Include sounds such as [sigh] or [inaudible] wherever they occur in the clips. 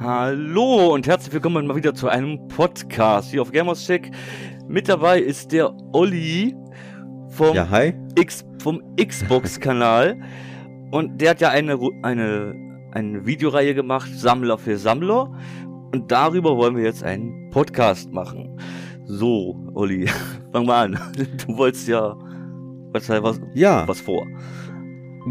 Hallo und herzlich willkommen mal wieder zu einem Podcast hier auf Gamerscheck. Mit dabei ist der Olli vom, Ja. X, vom Xbox-Kanal. [laughs] Und der hat ja eine, eine, eine Videoreihe gemacht, Sammler für Sammler. Und darüber wollen wir jetzt einen Podcast machen. So, Olli, [laughs] fang mal an. [laughs] Du wolltest ja was, was, Ja, was vor.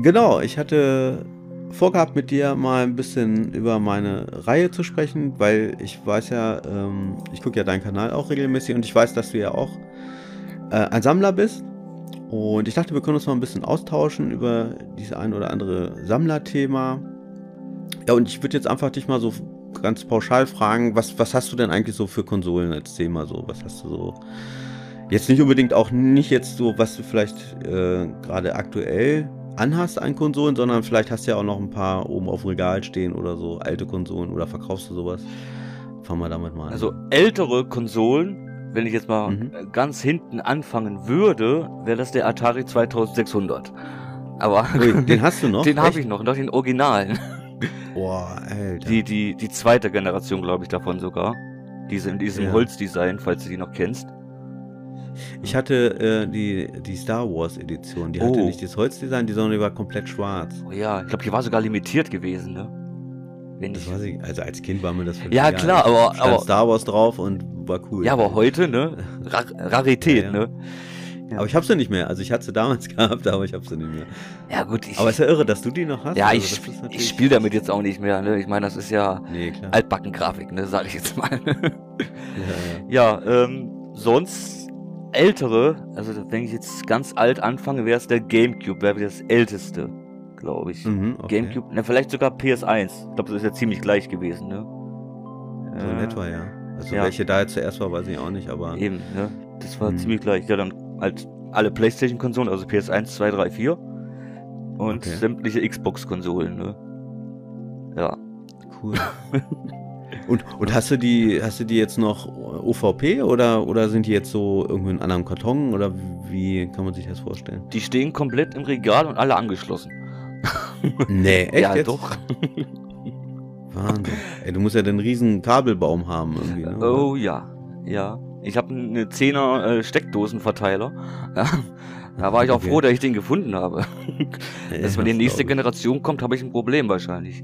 genau. Ich hatte vorgehabt, mit dir mal ein bisschen über meine Reihe zu sprechen, weil ich weiß ja, ähm, ich gucke ja deinen Kanal auch regelmäßig und ich weiß, dass du ja auch äh, ein Sammler bist. Und ich dachte, wir können uns mal ein bisschen austauschen über dieses ein oder andere Sammlerthema. Ja, und ich würde jetzt einfach dich mal so ganz pauschal fragen, was, was hast du denn eigentlich so für Konsolen als Thema so? Was hast du so? Jetzt nicht unbedingt auch nicht jetzt so, was du vielleicht äh, gerade aktuell anhast an Konsolen, sondern vielleicht hast du ja auch noch ein paar oben auf dem Regal stehen oder so alte Konsolen oder verkaufst du sowas? Fangen wir damit mal an. Also ältere Konsolen, wenn ich jetzt mal Mhm. ganz hinten anfangen würde, wäre das der Atari 2600. Aber Ui, [laughs] den hast du noch? den habe ich noch, noch den Originalen. [laughs] Boah, Alter. Die, die, die zweite Generation, glaube ich, davon sogar. Diese in diesem Ja. Holzdesign, falls du die noch kennst. Ich hatte äh, die, die Star Wars Edition. Die hatte Oh. nicht das Holzdesign, die sondern die war komplett schwarz. Oh ja, ich glaube, die war sogar limitiert gewesen, ne? Wenn Das ich, weiß ich, also als Kind war mir das Ja, klar, aber- aber- Star Wars drauf und war cool. ja, aber heute, ne? [laughs] Ra Rarität, Ja, ja. ne? Aber ich hab sie nicht mehr. Also ich hatte sie damals [laughs] gehabt, aber ich hab sie nicht mehr. Ja, gut, ich. Aber ist ja irre, dass du die noch hast. ja, Also ich, ich spiele damit jetzt auch nicht mehr, ne? Ich meine, das ist ja Nee. Altbacken-Grafik, ne? Sag ich jetzt mal. [laughs] Ja, ja. Ja, ähm, sonst ältere, also wenn ich jetzt ganz alt anfange, wäre es der Gamecube, wäre das älteste, glaube ich. Mhm, okay. Gamecube, ne, vielleicht sogar PS1. Ich glaube, das ist ja ziemlich gleich gewesen, ne? So in Äh, etwa, ja. Also ja. welche da jetzt zuerst war, weiß ich auch nicht, aber. Eben, ne? Das war Mhm. ziemlich gleich. Ja, dann halt alle Playstation-Konsolen, also PS1, 2, 3, 4. Und Okay. sämtliche Xbox-Konsolen, ne? Ja. Cool. [laughs] und, und hast du die, hast du die jetzt noch OVP oder, oder sind die jetzt so irgendwie in einem anderen Karton oder wie kann man sich das vorstellen? Die stehen komplett im Regal und alle angeschlossen. Nee, [laughs] echt ja, jetzt? doch. [laughs] Wahnsinn. Ey, du musst ja den riesen Kabelbaum haben irgendwie, ne? Oh ja, ja. Ich habe eine 10er äh, Steckdosenverteiler. Ja. [laughs] Da war ich auch Okay. froh, dass ich den gefunden habe. Ja, Dass wenn die nächste. Generation kommt, habe ich ein Problem wahrscheinlich.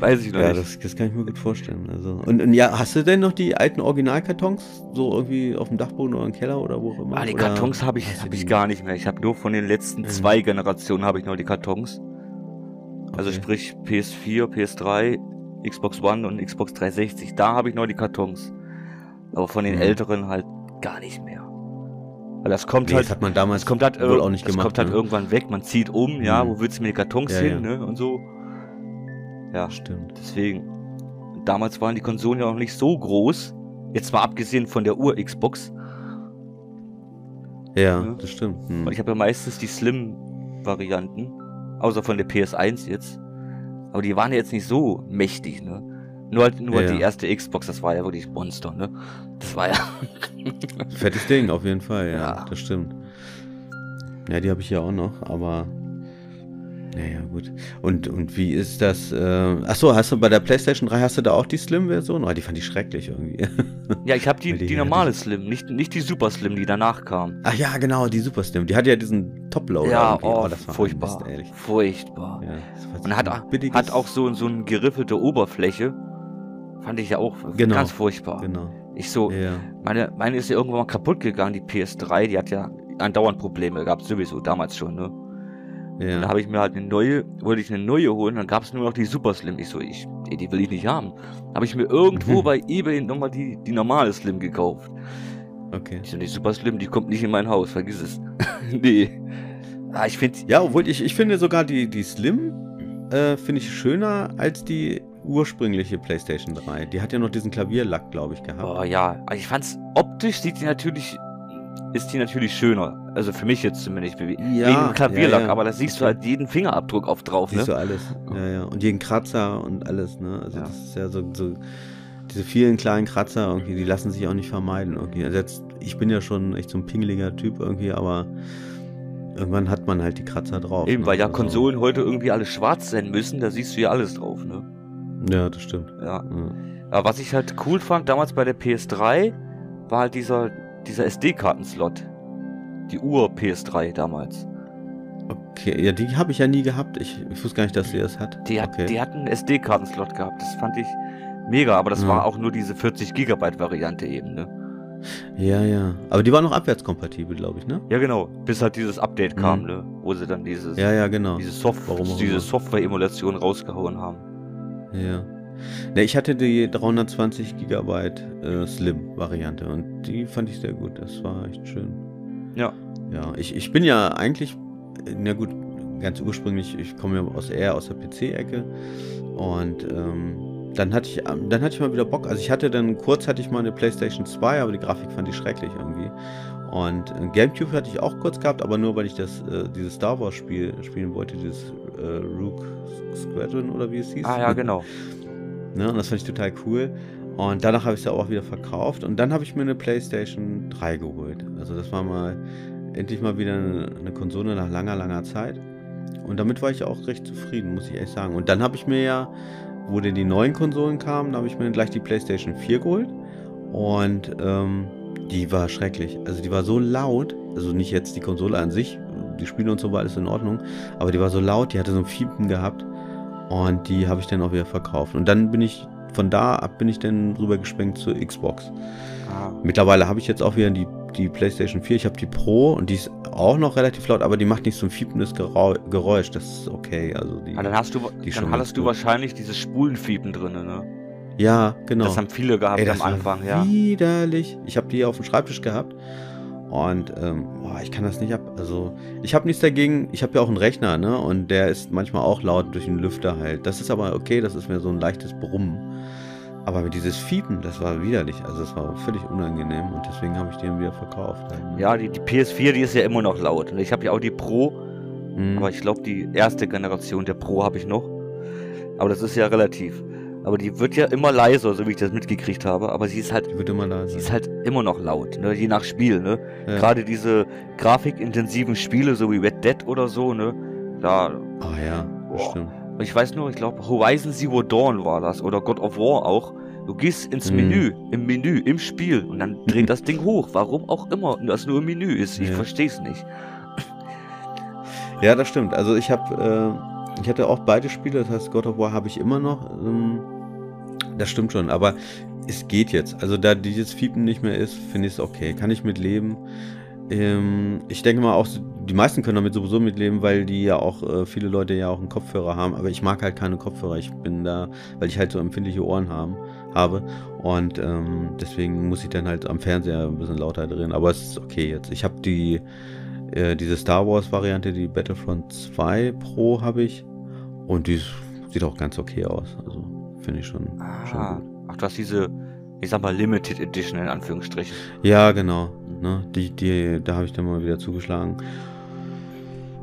Weiß ich noch Ja, nicht. das, das kann ich mir gut vorstellen. Also. Und, und ja, hast du denn noch die alten Originalkartons? So irgendwie auf dem Dachboden oder im Keller oder wo auch immer? ah, die Kartons habe ich, hab ich die- gar nicht mehr. Ich habe nur von den letzten Mhm. zwei Generationen habe ich noch die Kartons. Also Okay. sprich PS4, PS3, Xbox One und Xbox 360. Da habe ich noch die Kartons. Aber von den Mhm. älteren halt gar nicht mehr. Weil das kommt Nee, halt das hat man damals kommt halt, wohl auch nicht es gemacht. kommt halt ne? irgendwann weg, man zieht um, ja, Mhm. wo willst du mit den Kartons Ja, hin, ja. ne, und so. Ja, Stimmt. deswegen. Damals waren die Konsolen ja noch nicht so groß. Jetzt mal abgesehen von der Ur-Xbox. Ja, Ja. das stimmt. Hm. Weil ich habe ja meistens die Slim-Varianten. Außer von der PS1 jetzt. Aber die waren ja jetzt nicht so mächtig, ne. Nur halt, nur Ja, die ja. erste Xbox, das war ja wirklich Monster, ne. Das war ja. [laughs] Fettes Ding, auf jeden Fall, ja, Ja. das stimmt. Ja, die habe ich ja auch noch, aber. Naja, gut. Und, und wie ist das? Äh, achso, hast du bei der PlayStation 3 hast du da auch die Slim-Version? Oh, die fand ich schrecklich irgendwie. [laughs] ja, ich habe die, die die normale Slim, nicht, nicht die Super Slim, die danach kam. Ach ja, genau, die Super Slim. Die hatte ja diesen Top-Loader. Ja, irgendwie. oh, das war furchtbar. Mist, ehrlich. Furchtbar. Ja, Und so hat, billiges- hat auch so, so eine geriffelte Oberfläche. Fand ich ja auch Genau. ganz furchtbar. Genau. Ich so, Ja. meine, meine ist ja irgendwann mal kaputt gegangen, die PS3, die hat ja andauernd Probleme, es sowieso damals schon, ne? Ja. habe ich mir halt eine neue, wollte ich eine neue holen, dann gab es nur noch die Super Slim. Ich so, ich, die will ich nicht haben. Habe ich mir irgendwo [laughs] bei Ebay nochmal die, die normale Slim gekauft. Okay. Ich so, die Super Slim, die kommt nicht in mein Haus, vergiss es. [laughs] nee. Ah, ich finde, Ja, obwohl ich, ich finde sogar die, die Slim äh, finde ich schöner als die ursprüngliche PlayStation 3. Die hat ja noch diesen Klavierlack, glaube ich, gehabt. Oh ja, also ich fand's optisch sieht die natürlich, ist die natürlich schöner. Also für mich jetzt zumindest. Ja, wegen Klavierlack, ja, ja. aber da siehst du halt jeden Fingerabdruck auf drauf, Siehst ne? du alles. Ja, ja. Und jeden Kratzer und alles, ne? Also das ist ja so, so diese vielen kleinen Kratzer irgendwie, die lassen sich auch nicht vermeiden irgendwie. Also jetzt, ich bin ja schon echt so ein pingeliger Typ irgendwie, aber irgendwann hat man halt die Kratzer drauf. Eben, ne? weil ja Also- Konsolen heute irgendwie alle schwarz sein müssen, da siehst du ja alles drauf, ne? Ja, das stimmt. Ja. Ja. Aber was ich halt cool fand damals bei der PS3, war halt dieser, dieser SD-Karten-Slot. Die Ur-PS3 damals. Okay, ja, die habe ich ja nie gehabt. Ich, ich wusste gar nicht, dass sie das hat. Die, hat, okay. die hat einen SD-Karten-Slot gehabt. Das fand ich mega, aber das Ja. war auch nur diese 40 Gigabyte Variante eben, ne? Ja, ja. Aber die war noch abwärtskompatibel, glaube ich, ne? Ja, genau. Bis halt dieses Update kam, Mhm. ne? Wo sie dann dieses, Ja, ja, genau. diese, Soft diese. Software-Emulation rausgehauen haben. Ja. Ne, ich hatte die 320 Gigabyte äh, Slim-Variante und die fand ich sehr gut. Das war echt schön. Ja. Ja, ich, ich bin ja eigentlich, na gut, ganz ursprünglich, ich komme ja aus eher aus der PC-Ecke und ähm, dann hatte ich ähm, dann hatte ich mal wieder Bock. Also ich hatte dann kurz hatte ich mal eine PlayStation 2, aber die Grafik fand ich schrecklich irgendwie. Und äh, GameCube hatte ich auch kurz gehabt, aber nur weil ich das äh, dieses Star Wars Spiel spielen wollte, dieses äh, Rook Squadron oder wie es hieß. Ah, ja, [laughs] genau. Ne? Und das fand ich total cool. Und danach habe ich es ja auch wieder verkauft. Und dann habe ich mir eine PlayStation 3 geholt. Also das war mal endlich mal wieder eine, eine Konsole nach langer, langer Zeit. Und damit war ich auch recht zufrieden, muss ich ehrlich sagen. Und dann habe ich mir ja, wo denn die neuen Konsolen kamen, da habe ich mir gleich die PlayStation 4 geholt. Und ähm, die war schrecklich. Also die war so laut. Also nicht jetzt die Konsole an sich. Die Spiele und so war alles in Ordnung. Aber die war so laut, die hatte so ein Fiepen gehabt. Und die habe ich dann auch wieder verkauft. Und dann bin ich, von da ab bin ich dann rüber geschwenkt zur Xbox. Ah. Mittlerweile habe ich jetzt auch wieder die, die PlayStation 4. Ich habe die Pro und die ist auch noch relativ laut, aber die macht nicht so ein fiependes Geräusch. Das ist okay. Also die, Ah, dann hast du, dann hattest du wahrscheinlich dieses Spulenfiepen drin, ne? ja, genau. Das haben viele gehabt Ey, am Anfang, ja. widerlich. Ich habe die auf dem Schreibtisch gehabt und ähm, boah, ich kann das nicht ab. Also ich habe nichts dagegen. Ich habe ja auch einen Rechner, ne? Und der ist manchmal auch laut durch den Lüfter halt. Das ist aber okay. Das ist mir so ein leichtes Brummen. Aber dieses Fiepen, das war widerlich. Also das war völlig unangenehm und deswegen habe ich den wieder verkauft. Halt, ne? Ja, die, die PS4, die ist ja immer noch laut. Ich habe ja auch die Pro, Mhm. aber ich glaube, die erste Generation der Pro habe ich noch. Aber das ist ja relativ. Aber die wird ja immer leiser, so wie ich das mitgekriegt habe. Aber sie ist halt, die wird immer da sie ist halt immer noch laut, ne? Je nach Spiel, ne? Ja. Gerade diese grafikintensiven Spiele, so wie Red Dead oder so, ne? Da, Ah ja, das Boah. stimmt. ich weiß nur, ich glaube, Horizon Zero Dawn war das oder God of War auch. Du gehst ins Mhm. Menü, im Menü, im Spiel und dann dreht [laughs] das Ding hoch. Warum auch immer das nur im Menü ist. Ich Ja. verstehe es nicht. Ja, das stimmt. Also ich habe, äh, ich hatte auch beide Spiele, das heißt God of War habe ich immer noch. Ähm, das stimmt schon, aber es geht jetzt. Also da dieses Fiepen nicht mehr ist, finde ich es okay. Kann ich mit leben. Ähm, ich denke mal auch, die meisten können damit sowieso mitleben, weil die ja auch, äh, viele Leute ja auch einen Kopfhörer haben. Aber ich mag halt keine Kopfhörer. Ich bin da, weil ich halt so empfindliche Ohren haben, habe. Und ähm, deswegen muss ich dann halt am Fernseher ein bisschen lauter drehen. Aber es ist okay jetzt. Ich habe die, äh, diese Star Wars Variante, die Battlefront 2 Pro habe ich. Und die sieht auch ganz okay aus. Also finde ich schon, schon Ah, gut. ach, du hast diese, ich sag mal, Limited Edition in Anführungsstrichen. Ja, genau. Ne, die, die, da habe ich dann mal wieder zugeschlagen.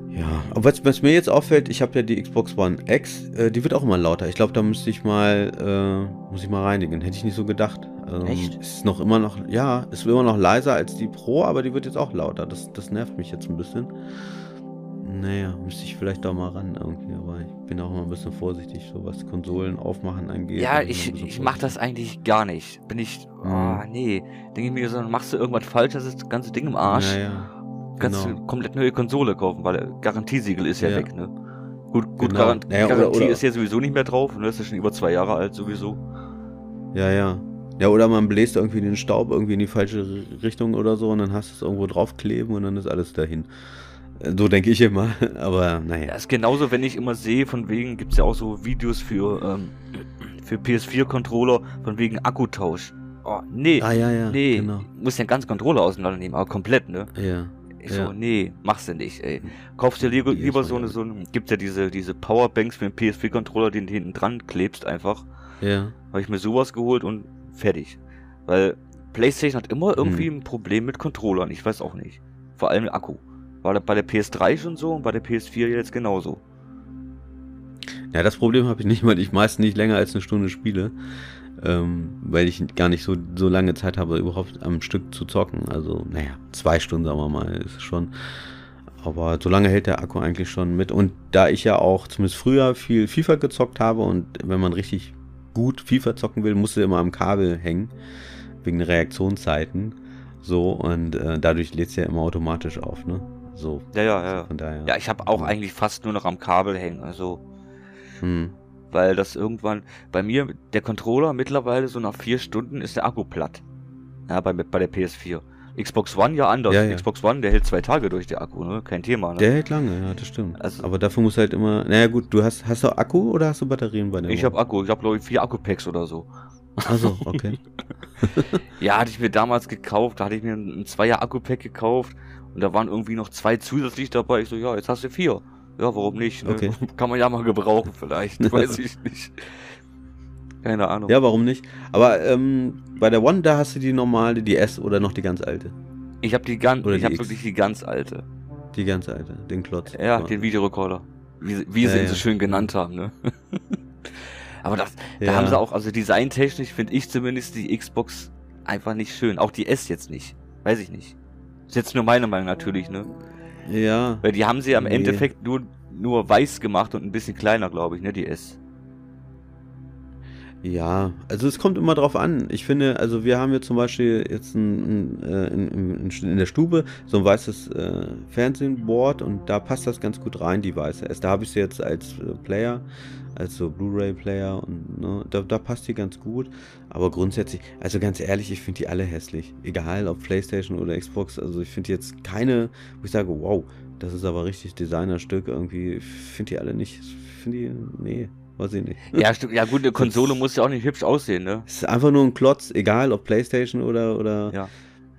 Ja, aber was, was mir jetzt auffällt, ich habe ja die Xbox One X, äh, die wird auch immer lauter. Ich glaube, da müsste ich mal, äh, muss ich mal reinigen. Hätte ich nicht so gedacht. Ähm, Echt? Ist noch immer noch, ja, ist immer noch leiser als die Pro, aber die wird jetzt auch lauter. Das, das nervt mich jetzt ein bisschen. Naja, müsste ich vielleicht da mal ran irgendwie, aber ich bin auch immer ein bisschen vorsichtig, so was Konsolen aufmachen angeht. Ja, ich, ich mach das eigentlich gar nicht. Bin ich, ah, nee. Denke ich mir so, machst du irgendwas falsch, das ist das ganze Ding im Arsch. Naja, Kannst genau. du komplett neue Konsole kaufen, weil der Garantiesiegel ist ja, Ja. weg, ne? Gut, gut Genau. Garant Naja, oder- Garantie oder- ist ja sowieso nicht mehr drauf, ne? Ist ja schon über zwei Jahre alt sowieso. Ja, ja. Ja, oder man bläst irgendwie den Staub irgendwie in die falsche Richtung oder so und dann hast du es irgendwo draufkleben und dann ist alles dahin. Äh, So denke ich immer, [laughs] aber naja. Das ist genauso, wenn ich immer sehe, von wegen, gibt's ja auch so Videos für, ähm, für PS4-Controller, von wegen Akkutausch. Oh, nee. Ah, ja, ja, nee, genau. muss ja einen ganz Controller auseinandernehmen, aber komplett, ne? Ja, Ich Ja. so, nee, machst du nicht, ey. Kaufst dir lieber, lieber so eine, so eine, gibt's ja diese, diese Powerbanks für den PS4-Controller, den du hinten dran klebst einfach. ja. Habe ich mir sowas geholt und fertig. Weil PlayStation hat immer irgendwie Hm. ein Problem mit Controllern, ich weiß auch nicht. Vor allem Akku. War das bei der PS3 schon so und bei der PS4 jetzt genauso. Ja, das Problem habe ich nicht, weil ich meist nicht länger als eine Stunde spiele. Ähm, weil ich gar nicht so, so lange Zeit habe, überhaupt am Stück zu zocken. Also, naja, zwei Stunden, sagen wir mal, ist schon. Aber solange hält der Akku eigentlich schon mit. Und da ich ja auch zumindest früher viel FIFA gezockt habe und wenn man richtig gut FIFA zocken will, musste immer am Kabel hängen. Wegen Reaktionszeiten. So, und äh, dadurch lädt es ja immer automatisch auf, ne? So. Ja, ja, ja. Von daher. Ja, ich habe auch Ja. eigentlich fast nur noch am Kabel hängen. Also, Hm. weil das irgendwann bei mir, der Controller mittlerweile so nach vier Stunden ist der Akku platt. Ja, bei, bei der PS4. Xbox One ja anders. Ja, ja. Xbox One, der hält zwei Tage durch, der Akku, ne? Kein Thema, ne? Der hält lange, ja, das stimmt. Also- Aber dafür muss halt immer. Naja, gut, du hast, hast du Akku oder hast du Batterien bei dem? ich habe Akku, ich habe glaube ich vier Akkupacks oder so. Also, okay. [laughs] [laughs] Ja, hatte ich mir damals gekauft, da hatte ich mir ein, ein Zweier Akku-Pack gekauft und da waren irgendwie noch zwei zusätzlich dabei. Ich so, ja, jetzt hast du vier. Ja, warum nicht? Ne? Okay. [laughs] Kann man ja mal gebrauchen vielleicht, weiß ich nicht. Keine Ahnung. ja, warum nicht? Aber ähm, bei der One, da hast du die normale, die S oder noch die ganz alte? Ich habe die ganz, ich habe wirklich die ganz alte. Die ganz alte, den Klotz. Ja, den Videorekorder. Wie, sie- wie Ja, sie ihn ja. so schön genannt haben, ne? [laughs] Aber das, da Ja. haben sie auch, also designtechnisch finde ich zumindest die Xbox einfach nicht schön. Auch die S jetzt nicht. Weiß ich nicht. Ist jetzt nur meine Meinung natürlich, ne? Ja, Weil die haben sie am Nee. Endeffekt nur, nur weiß gemacht und ein bisschen kleiner, glaube ich, ne, die S. ja. Also es kommt immer drauf an. Ich finde, also wir haben hier zum Beispiel jetzt ein, ein, äh, in, der Stube so ein weißes äh, Fernsehboard und da passt das ganz gut rein, die weiße S. Da habe ich sie jetzt als äh, Player, als so Blu-ray-Player und ne, da, da passt die ganz gut. Aber grundsätzlich, also ganz ehrlich, ich finde die alle hässlich. Egal ob Playstation oder Xbox. Also ich finde jetzt keine, wo ich sage, wow, das ist aber richtig Designerstück irgendwie. Ich finde die alle nicht. Ich finde die, nee, weiß ich nicht. Ja, stimmt. Ja, gut, eine Konsole muss ja auch nicht hübsch aussehen, ne? Es ist einfach nur ein Klotz, egal ob Playstation oder, oder Ja.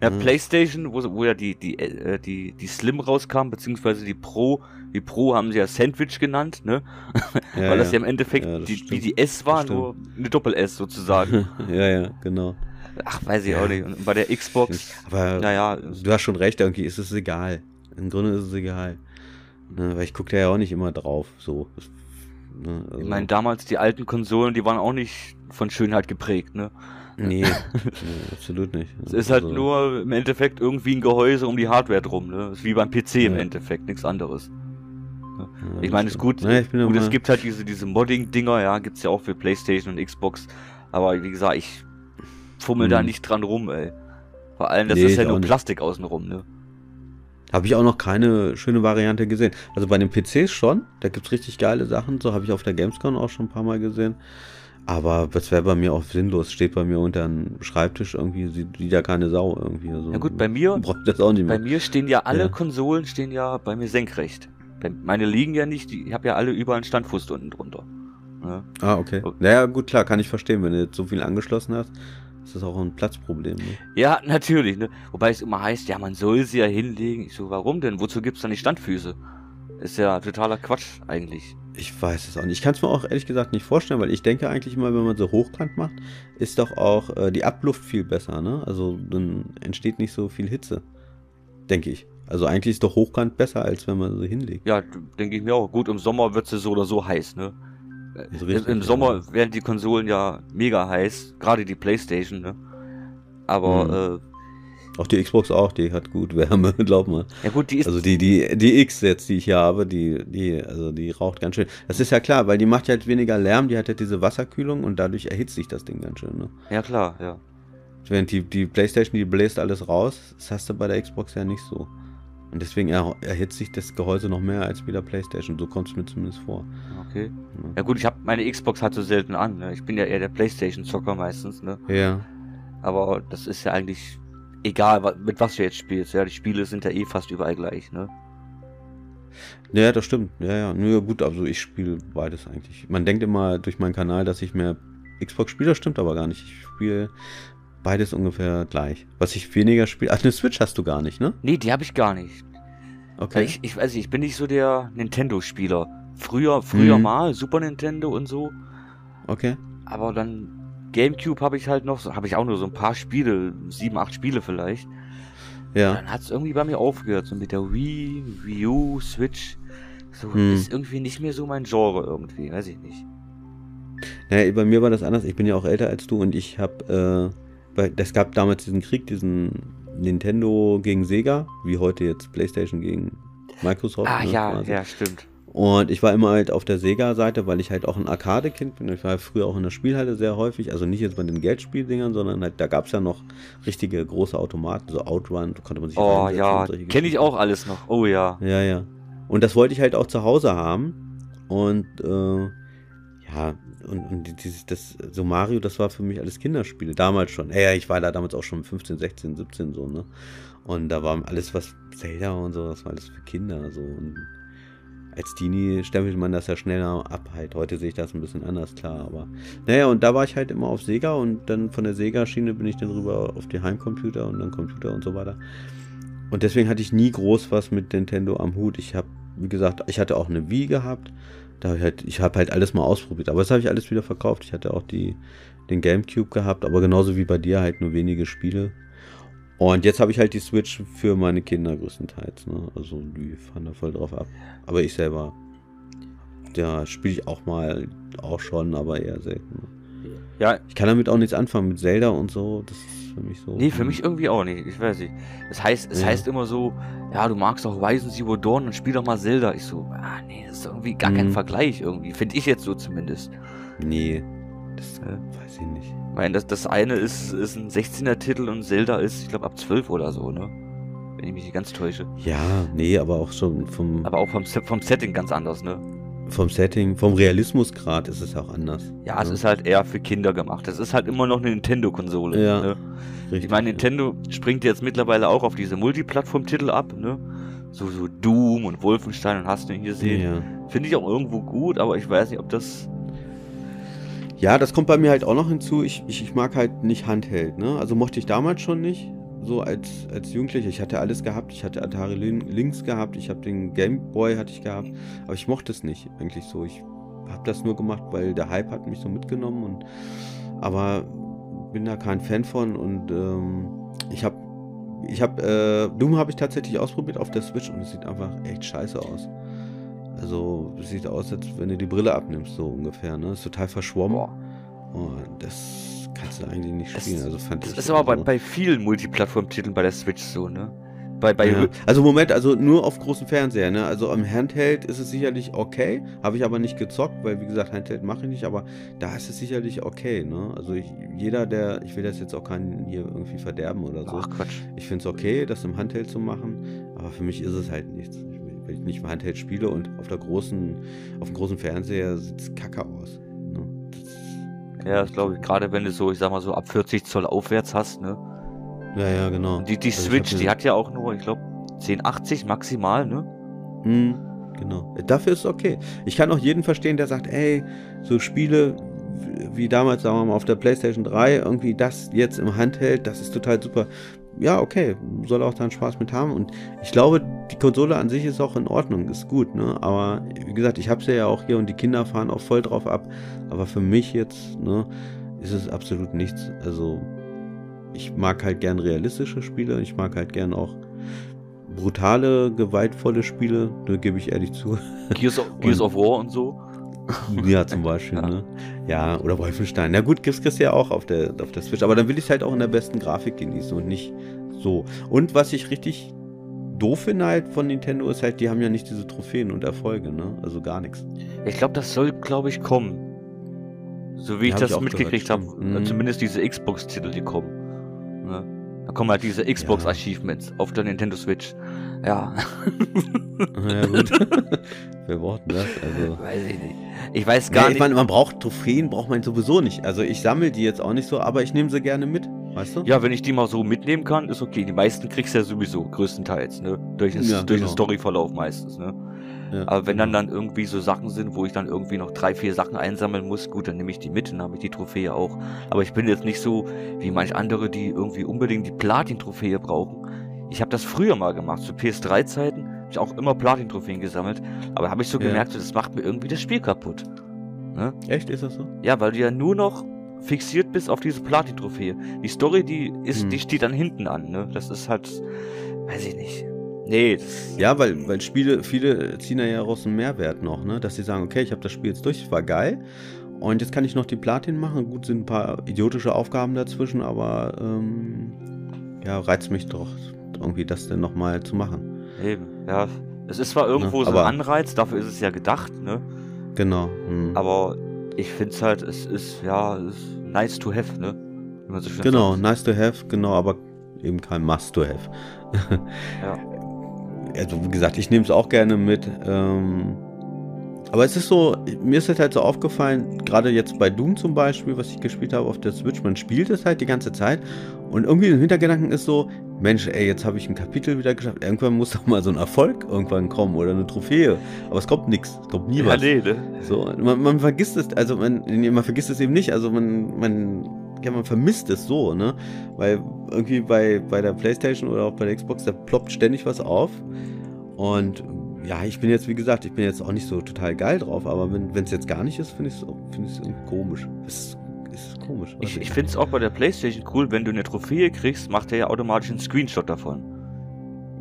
Ja, Mhm. PlayStation, wo, wo ja die, die, äh, die, die Slim rauskam, beziehungsweise die Pro, die Pro haben sie ja Sandwich genannt, ne? Ja, [laughs] Weil das ja im Endeffekt Ja, die, stimmt. wie die S war, nur eine Doppel-S sozusagen. [laughs] ja, ja, genau. Ach, weiß ich Ja. auch nicht. Und bei der Xbox, Aber naja, du hast schon recht, irgendwie ist es egal. Im Grunde ist es egal. Ne, weil ich gucke da ja auch nicht immer drauf. So. Das- Ne, also, ich meine, damals die alten Konsolen, die waren auch nicht von Schönheit geprägt, ne? nee, [laughs] nee, absolut nicht. Es ist halt Also, nur im Endeffekt irgendwie ein Gehäuse um die Hardware drum, ne? Ist wie beim PC im Ja. Endeffekt, nichts anderes. ja, Ich meine, es ist gut, bin gut es gibt halt diese, diese Modding-Dinger, ja, gibt's ja auch für Playstation und Xbox. Aber wie gesagt, ich fummel da Hm. nicht dran rum, ey. Vor allem, das Nee, ist ja nur nicht. Plastik außenrum, ne? Habe ich auch noch keine schöne Variante gesehen. Also bei den PCs schon, da gibt es richtig geile Sachen. So habe ich auf der Gamescom auch schon ein paar Mal gesehen. Aber das wäre bei mir auch sinnlos. Steht bei mir unter einem Schreibtisch irgendwie, sieht wieder keine Sau irgendwie. Also, Ja gut, bei mir, [laughs] das auch nicht bei mehr. mir stehen ja alle Ja. Konsolen stehen ja bei mir senkrecht. Bei- Meine liegen ja nicht, ich habe ja alle überall einen Standfuß unten drunter. Ne? Ah, okay. Oh. Naja, gut, klar, kann ich verstehen. Wenn du jetzt so viel angeschlossen hast, ist das auch ein Platzproblem. Ne? Ja, natürlich, ne? Wobei es immer heißt, ja, man soll sie ja hinlegen. Ich so, warum denn? Wozu gibt's dann die Standfüße? Ist ja totaler Quatsch eigentlich. Ich weiß es auch nicht. Ich kann es mir auch ehrlich gesagt nicht vorstellen, weil ich denke eigentlich immer, wenn man so hochkant macht, ist doch auch äh, die Abluft viel besser. Ne? Also dann entsteht nicht so viel Hitze. Denke ich. Also eigentlich ist doch hochkant besser, als wenn man so hinlegt. Ja, denke ich mir auch. Gut, im Sommer wird sie so oder so heiß, ne? Im, Im ja. Sommer werden die Konsolen ja mega heiß, gerade die Playstation, ne? Aber, Auch die Xbox auch, die hat gut Wärme, [laughs] glaub mal. äh, ja gut, die ist, Also die, die, die X jetzt, die ich hier habe, die, die, also die raucht ganz schön. Das ist ja klar, weil die macht ja halt weniger Lärm, die hat ja diese Wasserkühlung und dadurch erhitzt sich das Ding ganz schön. Ne? ja klar, ja. Während die, die Playstation, die bläst alles raus, das hast du bei der Xbox ja nicht so. Und deswegen er, erhitzt sich das Gehäuse noch mehr als bei der Playstation. So kommt es mir zumindest vor. Okay. Ne? Ja gut, ich habe meine Xbox halt so selten an, ne? Ich bin ja eher der Playstation-Zocker meistens, ne? Ja. Aber das ist ja eigentlich egal, mit was du jetzt spielst, ja. Die Spiele sind ja eh fast überall gleich, ne? Ja, das stimmt. Ja, ja. Nö, gut, also ich spiele beides eigentlich. Man denkt immer durch meinen Kanal, dass ich mehr Xbox spiele, das stimmt aber gar nicht. Ich spiele beides ungefähr gleich. Was ich weniger spiele. Ach, eine Switch hast du gar nicht, ne? Nee, die habe ich gar nicht. Okay. ich, ich weiß nicht, ich bin nicht so der Nintendo-Spieler. Früher, früher Mhm. mal, Super Nintendo und so. Okay. Aber dann Gamecube habe ich halt noch, habe ich auch nur so ein paar Spiele, sieben, acht Spiele vielleicht. Ja. Dann hat es irgendwie bei mir aufgehört, so mit der Wii, Wii U, Switch. So Hm. ist irgendwie nicht mehr so mein Genre irgendwie, weiß ich nicht. Naja, bei mir war das anders. Ich bin ja auch älter als du und ich habe, äh, es gab damals diesen Krieg, diesen Nintendo gegen Sega, wie heute jetzt PlayStation gegen Microsoft. Ah ne, ja, quasi. ja, stimmt. Und ich war immer halt auf der Sega-Seite, weil ich halt auch ein Arcade-Kind bin. Ich war früher auch in der Spielhalle sehr häufig. Also nicht jetzt bei den Geldspieldingern, sondern halt, da gab es ja noch richtige große Automaten, so Outrun, da konnte man sich Oh ja, kenne ich auch alles noch. Oh ja. Ja, ja. Und das wollte ich halt auch zu Hause haben. Und äh, ja, und, und dieses, das, so Mario, das war für mich alles Kinderspiele, damals schon. Ja, ich war da damals auch schon 15, 16, 17 so, ne? Und da war alles, was Zelda und so, das war alles für Kinder so. Und als Teenie stempelt man das ja schneller ab halt. Heute sehe ich das ein bisschen anders, klar, aber naja, und da war ich halt immer auf Sega und dann von der Sega-Schiene bin ich dann rüber auf die Heimcomputer und dann Computer und so weiter. Und deswegen hatte ich nie groß was mit Nintendo am Hut. Ich habe, wie gesagt, ich hatte auch eine Wii gehabt. Da hab ich halt, ich habe halt alles mal ausprobiert. Aber das habe ich alles wieder verkauft. Ich hatte auch die, den Gamecube gehabt, aber genauso wie bei dir halt nur wenige Spiele. Und jetzt habe ich halt die Switch für meine Kinder größtenteils. Ne? Also die fahren da voll drauf ab. Aber ich selber, ja, spiele ich auch mal, auch schon, aber eher selten. Ja, Ich kann damit auch nichts anfangen mit Zelda und so. Das ist für mich so. nee, für mich irgendwie auch nicht. Ich weiß nicht. Das heißt, es Ja. heißt immer so, ja, du magst auch Horizon Zero Dawn, dann spiel doch mal Zelda. Ich so, ah, nee, das ist irgendwie gar kein Mhm. Vergleich irgendwie. Finde ich jetzt so zumindest. Nee, das Ja. weiß ich nicht. Ich meine, das, das eine ist, ist ein 16er-Titel und Zelda ist, ich glaube, ab 12 oder so, ne? Wenn ich mich nicht ganz täusche. Ja, nee, aber auch schon vom, Aber auch vom, vom Setting ganz anders, ne? Vom Setting, vom Realismusgrad ist es auch anders. Ja, es ist halt eher für Kinder gemacht. Das ist halt immer noch eine Nintendo-Konsole. Ja, Ne? richtig. Ich meine, Nintendo springt jetzt mittlerweile auch auf diese Multiplattform-Titel ab, ne? So, so Doom und Wolfenstein und hast du ihn ja. gesehen. ja. Finde ich auch irgendwo gut, aber ich weiß nicht, ob das. ja, das kommt bei mir halt auch noch hinzu. Ich, ich, ich mag halt nicht Handheld, ne? Also mochte ich damals schon nicht. So als, als Jugendlicher. Ich hatte alles gehabt. Ich hatte Atari Lin- Lynx gehabt. Ich habe den Game Boy hatte ich gehabt. Aber ich mochte es nicht eigentlich so. Ich habe das nur gemacht, weil der Hype hat mich so mitgenommen. Und, aber bin da kein Fan von. Und ähm, ich habe ich habe äh, Doom habe ich tatsächlich ausprobiert auf der Switch und es sieht einfach echt scheiße aus. Also es sieht aus, als wenn du die Brille abnimmst, so ungefähr. Ne? Ist total verschwommen. Boah. Und das kannst du eigentlich nicht spielen. Also fand Das ich. ist aber bei, bei vielen Multiplattform-Titeln bei der Switch so, ne? Bei, bei ja. Also Moment, also nur auf großen Fernseher, ne? Also am Handheld ist es sicherlich okay, habe ich aber nicht gezockt, weil wie gesagt, Handheld mache ich nicht, aber da ist es sicherlich okay, ne? Also ich, jeder, der, ich will das jetzt auch keinen hier irgendwie verderben oder so. Ach Quatsch. Ich finde es okay, das im Handheld zu machen, aber für mich ist es halt nichts. Ich, wenn ich nicht im Handheld spiele und auf der großen, auf dem großen Fernseher sieht es kacke aus. Ja, das glaube ich. Gerade wenn du so, ich sag mal so ab 40 Zoll aufwärts hast, ne? ja, ja, genau. Die, die Also Switch, die hat ja auch nur, ich glaube, 1080 maximal, ne? Hm, genau. Dafür ist es okay. Ich kann auch jeden verstehen, der sagt, ey, so Spiele wie damals, sagen wir mal, auf der PlayStation 3, irgendwie das jetzt im Handheld, das ist total super. Ja, okay, soll auch dann Spaß mit haben. Und ich glaube, die Konsole an sich ist auch in Ordnung, ist gut, ne? Aber wie gesagt, ich habe sie ja auch hier und die Kinder fahren auch voll drauf ab. Aber für mich jetzt, ne, ist es absolut nichts. Also, ich mag halt gern realistische Spiele. Ich mag halt gern auch brutale, gewaltvolle Spiele, da gebe ich ehrlich zu. Gears of, [laughs] Gears of War und so. ja, zum Beispiel, Ja. ne? Ja, oder Wolfenstein. Na gut, gibt's gibt's ja auch auf der, auf der Switch, aber dann will ich es halt auch in der besten Grafik genießen und nicht so. Und was ich richtig doof finde halt von Nintendo ist halt, die haben ja nicht diese Trophäen und Erfolge, ne? Also gar nichts. Ich glaube, das soll, glaube ich, kommen. So wie Ja, ich ich das auch mitgekriegt habe. Mhm. Zumindest diese Xbox-Titel, die kommen. Ne? Da kommen halt diese Xbox-Achievements auf der Nintendo Switch. Ja, Ja, [laughs] gut. Wer braucht denn das? Also. weiß ich nicht. Ich weiß gar Nee, ich nicht. meine, man braucht Trophäen, braucht man sowieso nicht. Also ich sammle die jetzt auch nicht so, aber ich nehme sie gerne mit, weißt du? Ja, wenn ich die mal so mitnehmen kann, ist okay. Die meisten kriegst du ja sowieso, größtenteils, ne? Durch, das, Ja, durch genau. den Storyverlauf meistens, ne? Ja, Aber wenn dann genau. dann irgendwie so Sachen sind, wo ich dann irgendwie noch drei, vier Sachen einsammeln muss, gut, dann nehme ich die mit, dann habe ich die Trophäe auch. Aber ich bin jetzt nicht so wie manch andere, die irgendwie unbedingt die Platin-Trophäe brauchen. Ich habe das früher mal gemacht, zu PS3-Zeiten, habe ich auch immer Platin-Trophäen gesammelt. Aber habe ich so Ja. gemerkt, so, das macht mir irgendwie das Spiel kaputt. Ne? Echt, ist das so? Ja, weil du ja nur noch fixiert bist auf diese Platin-Trophäe. Die Story, die ist, Hm. die steht dann hinten an, ne? Das ist halt, weiß ich nicht. Nee, das, Ja, weil, weil Spiele, viele ziehen da ja raus einen Mehrwert noch, ne? Dass sie sagen, okay, ich habe das Spiel jetzt durch, war geil. Und jetzt kann ich noch die Platin machen. Gut, sind ein paar idiotische Aufgaben dazwischen, aber ähm, ja, reizt mich doch irgendwie, das denn nochmal zu machen. Eben, ja. Es ist zwar irgendwo Ne, so ein Anreiz, dafür ist es ja gedacht, ne? Genau. hm. Aber ich finde es halt, es ist, ja, es ist nice to have, ne? So Genau, sagt. nice to have, genau, aber eben kein must to have. [laughs] Ja. Also wie gesagt, ich nehme es auch gerne mit. Ähm, aber es ist so, mir ist es halt so aufgefallen, gerade jetzt bei Doom zum Beispiel, was ich gespielt habe auf der Switch, man spielt es halt die ganze Zeit und irgendwie im Hintergedanken ist so, Mensch, ey, jetzt habe ich ein Kapitel wieder geschafft, irgendwann muss [laughs] doch mal so ein Erfolg irgendwann kommen oder eine Trophäe. Aber es kommt nichts, es kommt nie Ja, was. nee, ne? So, man, man vergisst es, also man, man vergisst es eben nicht, also man, man, ja, man vermisst es so, ne? Weil irgendwie bei, bei der Playstation oder auch bei der Xbox, da ploppt ständig was auf. Und ja, ich bin jetzt, wie gesagt, ich bin jetzt auch nicht so total geil drauf, aber wenn es jetzt gar nicht ist, finde ich es find komisch. Es ist, komisch. Ich, ich finde es auch bei der Playstation cool, wenn du eine Trophäe kriegst, macht er ja automatisch einen Screenshot davon.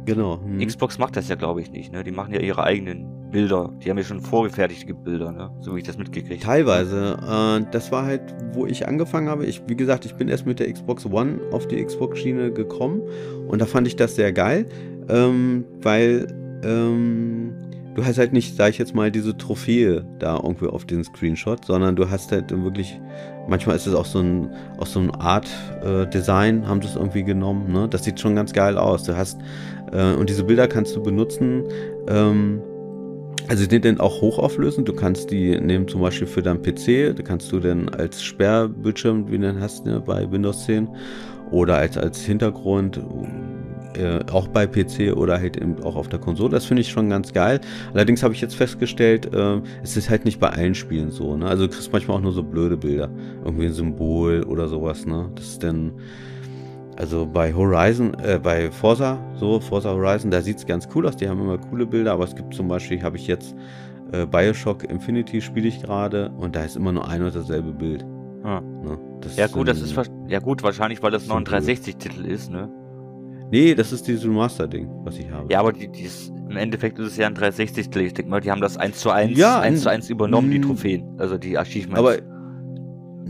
Genau. hm. Xbox macht das ja, glaube ich, nicht, ne? Die machen ja ihre eigenen Bilder. Die haben ja schon vorgefertigte Bilder, ne? So wie ich das mitgekriegt habe. Teilweise. Äh, das war halt, wo ich angefangen habe. Ich, wie gesagt, ich bin erst mit der Xbox One auf die Xbox-Schiene gekommen und da fand ich das sehr geil, ähm, weil ähm, du hast halt nicht, sag ich jetzt mal, diese Trophäe da irgendwie auf den Screenshot, sondern du hast halt wirklich, manchmal ist es auch so ein, auch so eine Art äh, Design, haben sie es irgendwie genommen, ne? Das sieht schon ganz geil aus. Du hast, äh, und diese Bilder kannst du benutzen, ähm, also die dann auch hochauflösend. Du kannst die nehmen zum Beispiel für deinen PC, da kannst du dann als Sperrbildschirm, wie du den hast ne, bei Windows 10, oder als, als Hintergrund, äh, auch bei PC oder halt eben auch auf der Konsole. Das finde ich schon ganz geil. Allerdings habe ich jetzt festgestellt, äh, es ist halt nicht bei allen Spielen so. Ne? Also du kriegst manchmal auch nur so blöde Bilder. Irgendwie ein Symbol oder sowas. Ne? Das ist dann... Also bei Horizon, äh, bei Forza, so, Forza Horizon, da sieht es ganz cool aus, die haben immer coole Bilder, aber es gibt zum Beispiel, habe ich jetzt äh, Bioshock Infinity spiele ich gerade und da ist immer nur ein und dasselbe Bild. Ah. Ne? Das Ja gut, das ist ja gut, wahrscheinlich, weil das noch ein So blöd. 360-Titel ist, ne? Nee, das ist dieses Remaster-Ding, was ich habe. Ja, aber die, die ist, im Endeffekt ist es ja ein 360-Titel. Ich denke mal, die haben das 1 zu 1, Ja, 1 zu n- 1 übernommen, die n- Trophäen. Also die Achievements. Aber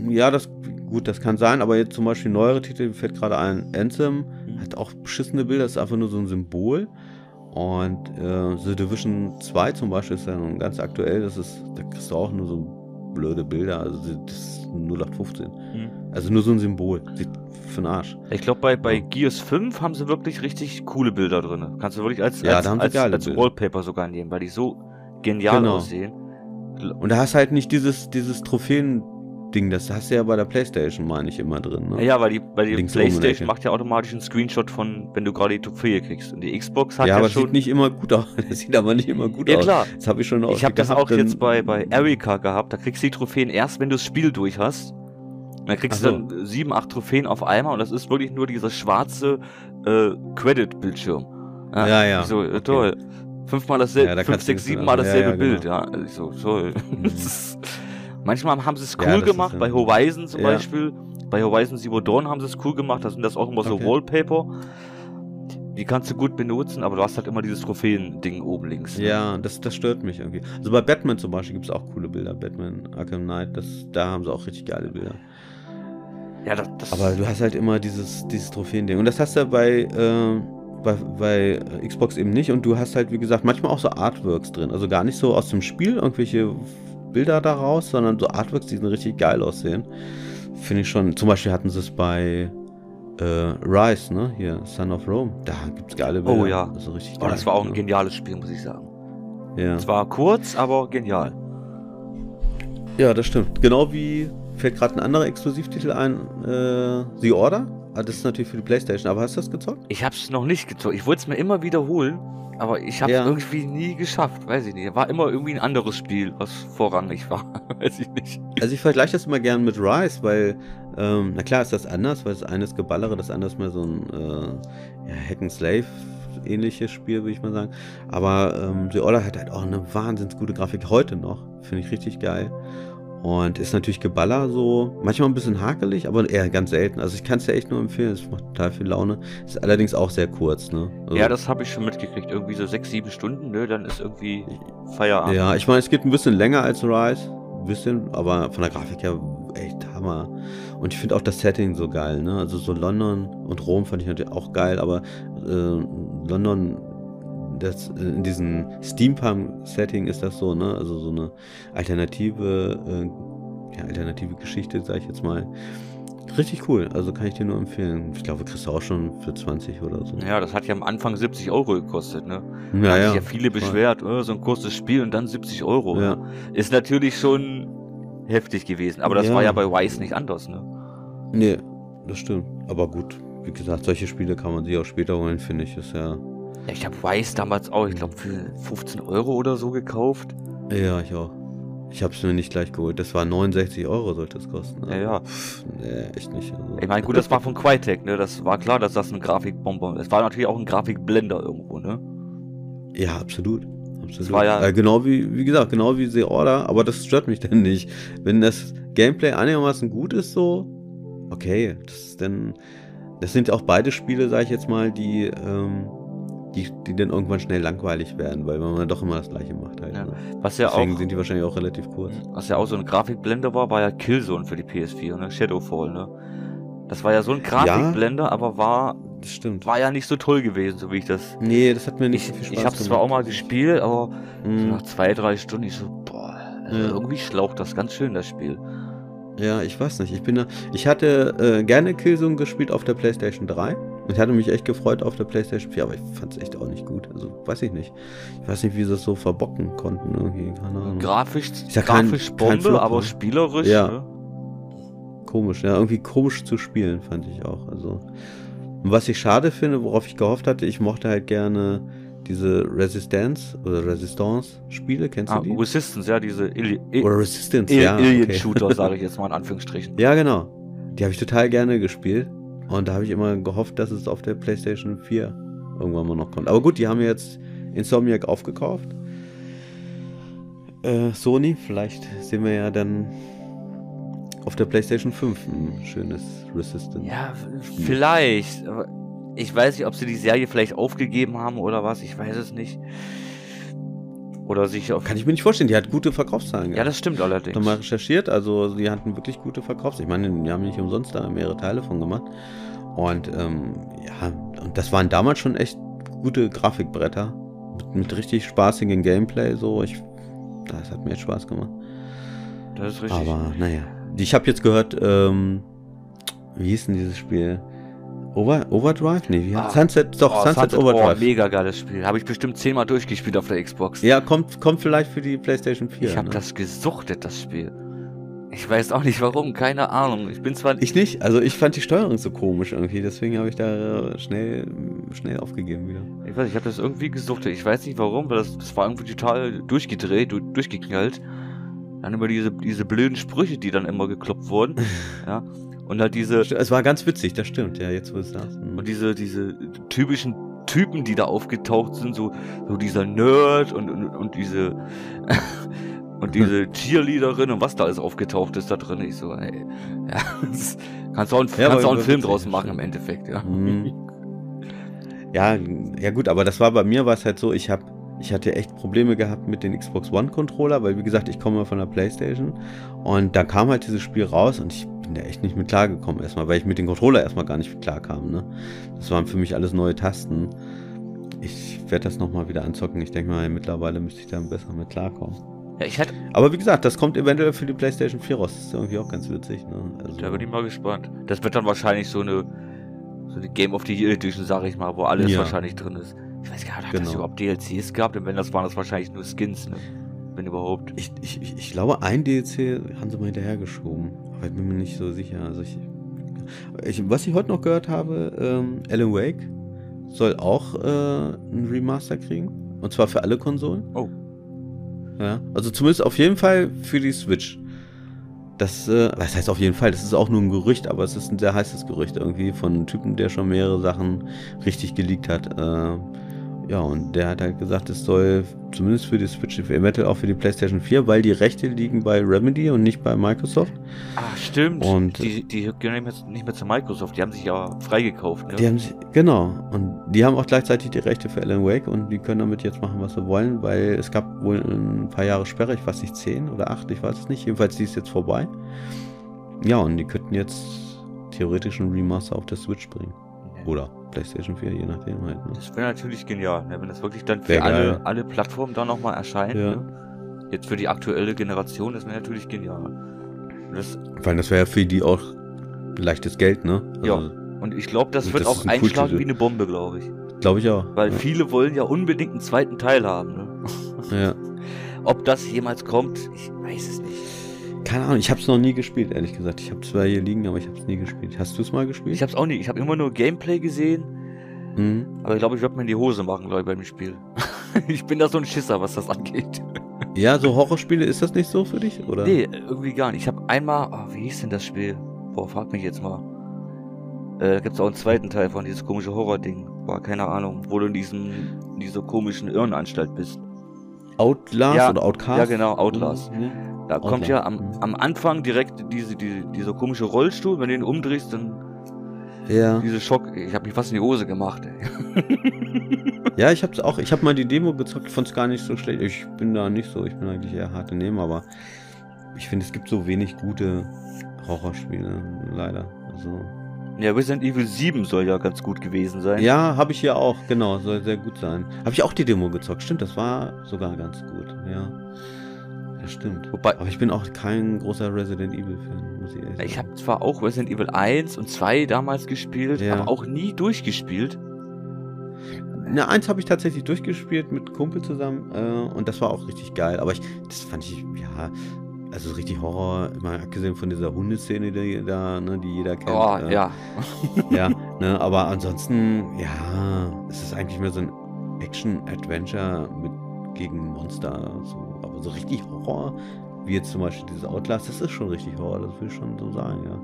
ja, das gut, das kann sein, aber jetzt zum Beispiel neuere Titel, mir fällt gerade ein, Anthem, Mhm. hat auch beschissene Bilder, das ist einfach nur so ein Symbol. Und äh, The Division 2 zum Beispiel ist ja nun ganz aktuell, das ist, da kriegst du auch nur so blöde Bilder, also das ist 0815. Mhm. Also nur so ein Symbol, sieht für den Arsch. Ich glaube, bei, bei Gears 5 haben sie wirklich richtig coole Bilder drin. Kannst du wirklich als, Ja, als, da haben sie als, als. Wallpaper sogar nehmen, weil die so genial Genau. aussehen. Und da hast halt nicht dieses, dieses Trophäen-Ding, das hast du ja bei der Playstation, meine ich, immer drin. Ne? Ja, weil die, weil die Links Playstation macht ja automatisch einen Screenshot von, wenn du gerade die Trophäe kriegst. Und die Xbox hat ja, ja, aber schon. sieht nicht immer gut aus. [laughs] Das sieht aber nicht immer gut ja aus. klar. Das habe ich schon Ich habe das auch jetzt bei, bei Erika gehabt. Da kriegst du die Trophäen erst, wenn du das Spiel durch hast. Und dann kriegst Ach du dann sieben, acht Trophäen auf einmal und das ist wirklich nur dieser schwarze äh, Credit-Bildschirm. Ja, ja. Ich so, äh, Okay. toll. Fünfmal dasselbe, Ja, da fünf, sechs, das sieben dann- Mal ja, dasselbe ja, genau. Bild, ja. Ich so, toll. Mhm. [laughs] Manchmal haben sie es cool Ja, gemacht, bei Horizon zum Ja. Beispiel. Bei Horizon Zero Dawn haben sie es cool gemacht, da sind das auch immer so Okay. Wallpaper. Die kannst du gut benutzen, aber du hast halt immer dieses Trophäen-Ding oben links. ne? Ja, das, das stört mich irgendwie. Also bei Batman zum Beispiel gibt es auch coole Bilder. Batman Arkham Knight, das, da haben sie auch richtig geile Bilder. Ja, das, das Aber du hast halt immer dieses, dieses Trophäen-Ding. Und das hast du bei, äh, bei, bei Xbox eben nicht. Und du hast halt, wie gesagt, manchmal auch so Artworks drin. Also gar nicht so aus dem Spiel irgendwelche Bilder daraus, sondern so Artworks, die richtig geil aussehen. Finde ich schon. Zum Beispiel hatten sie es bei äh, Rise, ne? Hier, Son of Rome. Da gibt es geile Bilder. Oh ja. Also richtig Oh, geil. das war auch ein geniales Spiel, muss ich sagen. Ja. Es war kurz, aber genial. Ja, das stimmt. Genau wie fällt gerade ein anderer Exklusivtitel ein, äh, The Order. Ah, das ist natürlich für die Playstation, aber hast du das gezockt? Ich hab's noch nicht gezockt. Ich wollte es mir immer wiederholen, aber ich hab's Ja. irgendwie nie geschafft. Weiß ich nicht. War immer irgendwie ein anderes Spiel, was vorrangig war. [laughs] Weiß ich nicht. Also ich vergleiche das immer gern mit Rise, weil, ähm, na klar ist das anders, weil das eine ist Geballere, das andere ist mehr so ein äh, ja, Hack and Slave ähnliches Spiel, würde ich mal sagen. Aber ähm, The Order hat halt auch eine wahnsinns gute Grafik heute noch. Finde ich richtig geil. Und ist natürlich Geballer so, manchmal ein bisschen hakelig, aber eher ganz selten. Also ich kann es ja echt nur empfehlen, es macht total viel Laune. Ist allerdings auch sehr kurz, ne? Also- Ja, das habe ich schon mitgekriegt. Irgendwie so sechs, sieben Stunden, ne? Dann ist irgendwie Feierabend. Ja, ich meine, es geht ein bisschen länger als Rise. Ein bisschen, aber von der Grafik her echt Hammer. Und ich finde auch das Setting so geil, ne? Also so London und Rom fand ich natürlich auch geil, aber äh, London das, in diesem Steampunk-Setting ist das so, ne? Also so eine alternative, äh, ja, alternative Geschichte, sag ich jetzt mal. Richtig cool, also kann ich dir nur empfehlen. Ich glaube, kriegst du auch schon für 20 oder so. Ja, das hat ja am Anfang 70 Euro gekostet, ne? Ja, Da haben ja. sich ja viele beschwert, oh, so ein kurzes Spiel und dann 70 Euro. Ja. Ne? Ist natürlich schon heftig gewesen, aber das Ja. war ja bei Wise nicht anders, ne? Nee, das stimmt. Aber gut, wie gesagt, solche Spiele kann man sich auch später holen, finde ich. Ist ja. Ja, ich habe Wise damals auch, ich glaube, für 15 Euro oder so gekauft. Ja, ich auch. Ich habe es mir nicht gleich geholt. Das war 69 Euro, sollte es kosten. Ja, ja. Pff, nee, echt nicht. Also. Ich meine, gut, das war von Crytek, ne? Das war klar, dass das ein Grafikbomber ist. Es war natürlich auch ein Grafikblender irgendwo, ne? Ja, absolut. absolut. war ja- äh, genau wie, wie gesagt, genau wie The Order, aber das stört mich [laughs] dann nicht. Wenn das Gameplay einigermaßen gut ist, so, okay, das ist dann. Das sind auch beide Spiele, sage ich jetzt mal, die, ähm, die, die dann irgendwann schnell langweilig werden, weil man doch immer das gleiche macht halt. Ja. Ne? Was ja Deswegen auch. sind die wahrscheinlich auch relativ kurz. Was ja auch so ein Grafikblender war, war ja Killzone für die PS4, ne? Shadowfall, ne? Das war ja so ein Grafikblender, aber war, Das stimmt. war ja nicht so toll gewesen, so wie ich das. Nee, das hat mir nicht Ich, so viel Spaß ich hab's zwar auch mal gespielt, aber so Mhm. nach zwei, drei Stunden ich so, boah, also Ja. irgendwie schlaucht das ganz schön, das Spiel. Ja, ich weiß nicht. Ich bin da, ich hatte äh, gerne Killzone gespielt auf der PlayStation 3. Ich hatte mich echt gefreut auf der PlayStation 4, aber ich fand es echt auch nicht gut. Also weiß ich nicht. Ich weiß nicht, wie sie es so verbocken konnten irgendwie. Keine Ahnung. Grafisch, ja kein- grafisch kein Bombe, Flop, aber ne? spielerisch, Ja. ne? Komisch, ja, irgendwie komisch zu spielen, fand ich auch. Also. Und was ich schade finde, worauf ich gehofft hatte, ich mochte halt gerne diese Resistance oder Resistance-Spiele, kennst Ah, du die? Resistance, ja, diese Ili Oder Resistance, I ja. okay. Alien-Shooter, sage ich [laughs] jetzt mal in Anführungsstrichen. Ja, genau. Die habe ich total gerne gespielt. Und da habe ich immer gehofft, dass es auf der PlayStation 4 irgendwann mal noch kommt. Aber gut, die haben jetzt Insomniac aufgekauft. Äh, Sony, vielleicht sehen wir ja dann auf der PlayStation 5 ein schönes Resistance. Ja, vielleicht. Aber ich weiß nicht, ob sie die Serie vielleicht aufgegeben haben oder was. Ich weiß es nicht. Oder sich auf. Kann ich mir nicht vorstellen, die hat gute Verkaufszahlen ja, gehabt. das stimmt Ich habe allerdings. mal recherchiert, also die hatten wirklich gute Verkaufszahlen. Ich meine, die haben nicht umsonst da mehrere Teile von gemacht. Und ähm, ja, und das waren damals schon echt gute Grafikbretter. Mit, mit richtig spaßigem Gameplay. So, ich, das hat mir echt Spaß gemacht. Das ist richtig. Aber naja. Ich habe jetzt gehört, ähm, wie hieß denn dieses Spiel? Over, Overdrive? Nee, wie Ah. Sunset, doch, Oh, Sunset, Oh, Overdrive. mega geiles Spiel. Habe ich bestimmt zehnmal durchgespielt auf der Xbox. ja, kommt, kommt vielleicht für die PlayStation 4. ich habe ne? das gesuchtet, das Spiel. Ich weiß auch nicht warum, keine Ahnung. Ich bin zwar. Ich nicht, also ich fand die Steuerung so komisch irgendwie, deswegen habe ich da äh, schnell, schnell aufgegeben wieder. Ich weiß, ich habe das irgendwie gesuchtet. Ich weiß nicht warum, weil das, das war irgendwie total durchgedreht, du- durchgeknallt. Dann immer diese, diese blöden Sprüche, die dann immer gekloppt wurden. [laughs] ja. Und halt diese, Es war ganz witzig, das stimmt, ja, jetzt wo es sagst. Mhm. und diese, diese typischen Typen, die da aufgetaucht sind, so, so dieser Nerd und, und, und diese [laughs] und diese Cheerleaderin und was da alles aufgetaucht ist da drin. Ich so, ey, [laughs] ja, das kannst du auch, einen- Ja, kannst auch einen Film draus machen im. Endeffekt, ja. Mhm. [laughs] Ja, ja gut, aber das war bei mir war es halt so, ich habe ich hatte echt Probleme gehabt mit den Xbox One Controller, weil wie gesagt, ich komme von der PlayStation und da kam halt dieses Spiel raus und ich bin da echt nicht mit klargekommen erstmal, weil ich mit dem Controller erstmal gar nicht klarkam, ne? Das waren für mich alles neue Tasten. Ich werde das nochmal wieder anzocken. Ich denke mal, mittlerweile müsste ich da besser mit klarkommen. Ja, ich hätte, Aber wie gesagt, das kommt eventuell für die PlayStation 4 raus. Das ist irgendwie auch ganz witzig, ne? Also, da bin ich mal gespannt. Das wird dann wahrscheinlich so eine, so eine Game of the Year Edition, sag ich mal, wo alles Ja. wahrscheinlich drin ist. Ich weiß gar nicht, hat das Genau. überhaupt DLCs gehabt? Und wenn das waren, das wahrscheinlich nur Skins, ne? Wenn überhaupt. Ich, ich, ich- glaube, ein DLC haben sie mal hinterhergeschoben. Aber ich bin mir nicht so sicher. Also ich, ich, was ich heute noch gehört habe, ähm, Alan Wake soll auch äh, ein Remaster kriegen. Und zwar für alle Konsolen. Oh. Ja, also zumindest auf jeden Fall für die Switch. Das, äh, was heißt auf jeden Fall? Das ist auch nur ein Gerücht, aber es ist ein sehr heißes Gerücht irgendwie von einem Typen, der schon mehrere Sachen richtig geleakt hat. Äh, ja, und der hat halt gesagt, es soll zumindest für die Switch, eventuell auch für die PlayStation 4, weil die Rechte liegen bei Remedy und nicht bei Microsoft. Ah, stimmt. Und- die, die gehören nicht mehr, nicht mehr zu Microsoft. Die haben sich ja freigekauft, ne? Die haben sich, genau, und die haben auch gleichzeitig die Rechte für Alan Wake und die können damit jetzt machen, was sie wollen, weil es gab wohl ein paar Jahre Sperre, ich weiß nicht, zehn oder acht, ich weiß es nicht. Jedenfalls die ist jetzt vorbei. Ja, und die könnten jetzt theoretisch einen Remaster auf der Switch bringen. Ja. Oder PlayStation 4, je nachdem halt. Ne? Das wäre natürlich genial, ne? wenn das wirklich dann für Wär alle, geil. alle Plattformen dann nochmal erscheint. Ja. Ne? Jetzt für die aktuelle Generation, das wäre natürlich genial. Das, Weil das wäre ja für die auch leichtes Geld, ne? Ja. und ich glaube, das wird das auch ein einschlagen Kulttitel. wie eine Bombe, glaube ich. Glaube ich auch. Weil ja. viele wollen ja unbedingt einen zweiten Teil haben. Ne? [laughs] ja. Ob das jemals kommt, ich weiß es nicht. Keine Ahnung, ich habe es noch nie gespielt, ehrlich gesagt. Ich habe zwar hier liegen, aber ich habe es nie gespielt. Hast du es mal gespielt? Ich habe es auch nicht. Ich habe immer nur Gameplay gesehen, Mhm. aber ich glaube, ich werde mir in die Hose machen, ich, beim Spiel. [laughs] ich bin da so ein Schisser, was das angeht. [laughs] Ja, so Horrorspiele, ist das nicht so für dich? Oder? Nee, irgendwie gar nicht. Ich habe einmal, ah, wie hieß denn das Spiel? Boah, frag mich jetzt mal. Äh, da gibt's auch einen zweiten Teil von dieses komische Horror-Ding. Boah, keine Ahnung, wo du in diesem, in dieser komischen Irrenanstalt bist. Outlast Ja, oder Outcast? ja, genau, Outlast. Mhm. Da Outlaw. kommt ja am, am Anfang direkt diese, diese, dieser komische Rollstuhl, wenn du ihn umdrehst, dann Ja. diese Schock. Ich habe mich fast in die Hose gemacht, ey. [laughs] Ja, ich hab's auch. Ich habe mal die Demo gezockt, ich fand's gar nicht so schlecht. Ich bin da nicht so, ich bin eigentlich eher harte Nehmer, aber ich finde, es gibt so wenig gute Horrorspiele, leider. Also. Ja, Resident Evil 7 soll ja ganz gut gewesen sein. Ja, habe ich hier auch, genau, soll sehr gut sein. Habe ich auch die Demo gezockt, stimmt, das war sogar ganz gut, ja. Das stimmt. Wobei, Aber ich bin auch kein großer Resident Evil-Fan, muss ich ehrlich sagen. ich habe zwar auch Resident Evil 1 und 2 damals gespielt, Ja. aber auch nie durchgespielt. Na, eins habe ich tatsächlich durchgespielt mit Kumpel zusammen äh, und das war auch richtig geil. Aber ich, das fand ich, ja, also richtig Horror, mal abgesehen von dieser Hundeszene, die da, ne, die jeder kennt. Oh, äh, ja. [laughs] Ja, ne, aber ansonsten, ja, es ist eigentlich mehr so ein Action-Adventure mit gegen Monster. So. Aber so richtig Horror, wie jetzt zum Beispiel dieses Outlast, das ist schon richtig Horror, das will ich schon so sagen, ja.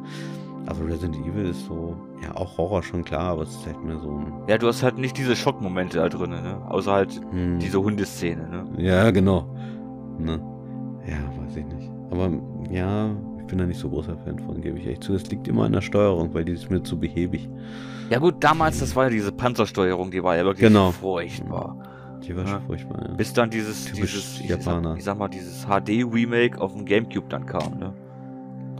Aber Resident Evil ist so, ja, auch Horror schon klar, aber es ist halt mehr so ein. Ja, du hast halt nicht diese Schockmomente da drin, ne? Außer halt hm, diese Hundeszene, ne? Ja, genau. Ne? Ja, weiß ich nicht. Aber ja, ich bin da nicht so großer Fan von, gebe ich echt zu. Es liegt immer an der Steuerung, weil die ist mir zu behäbig. Ja gut, damals, das war ja diese Panzersteuerung, die war ja wirklich Genau. furchtbar. Die war Ja. furchtbar, ja. Bis dann dieses, Typisch dieses ich, Japaner. sag, ich sag mal, dieses HD-Remake auf dem Gamecube dann kam, ne?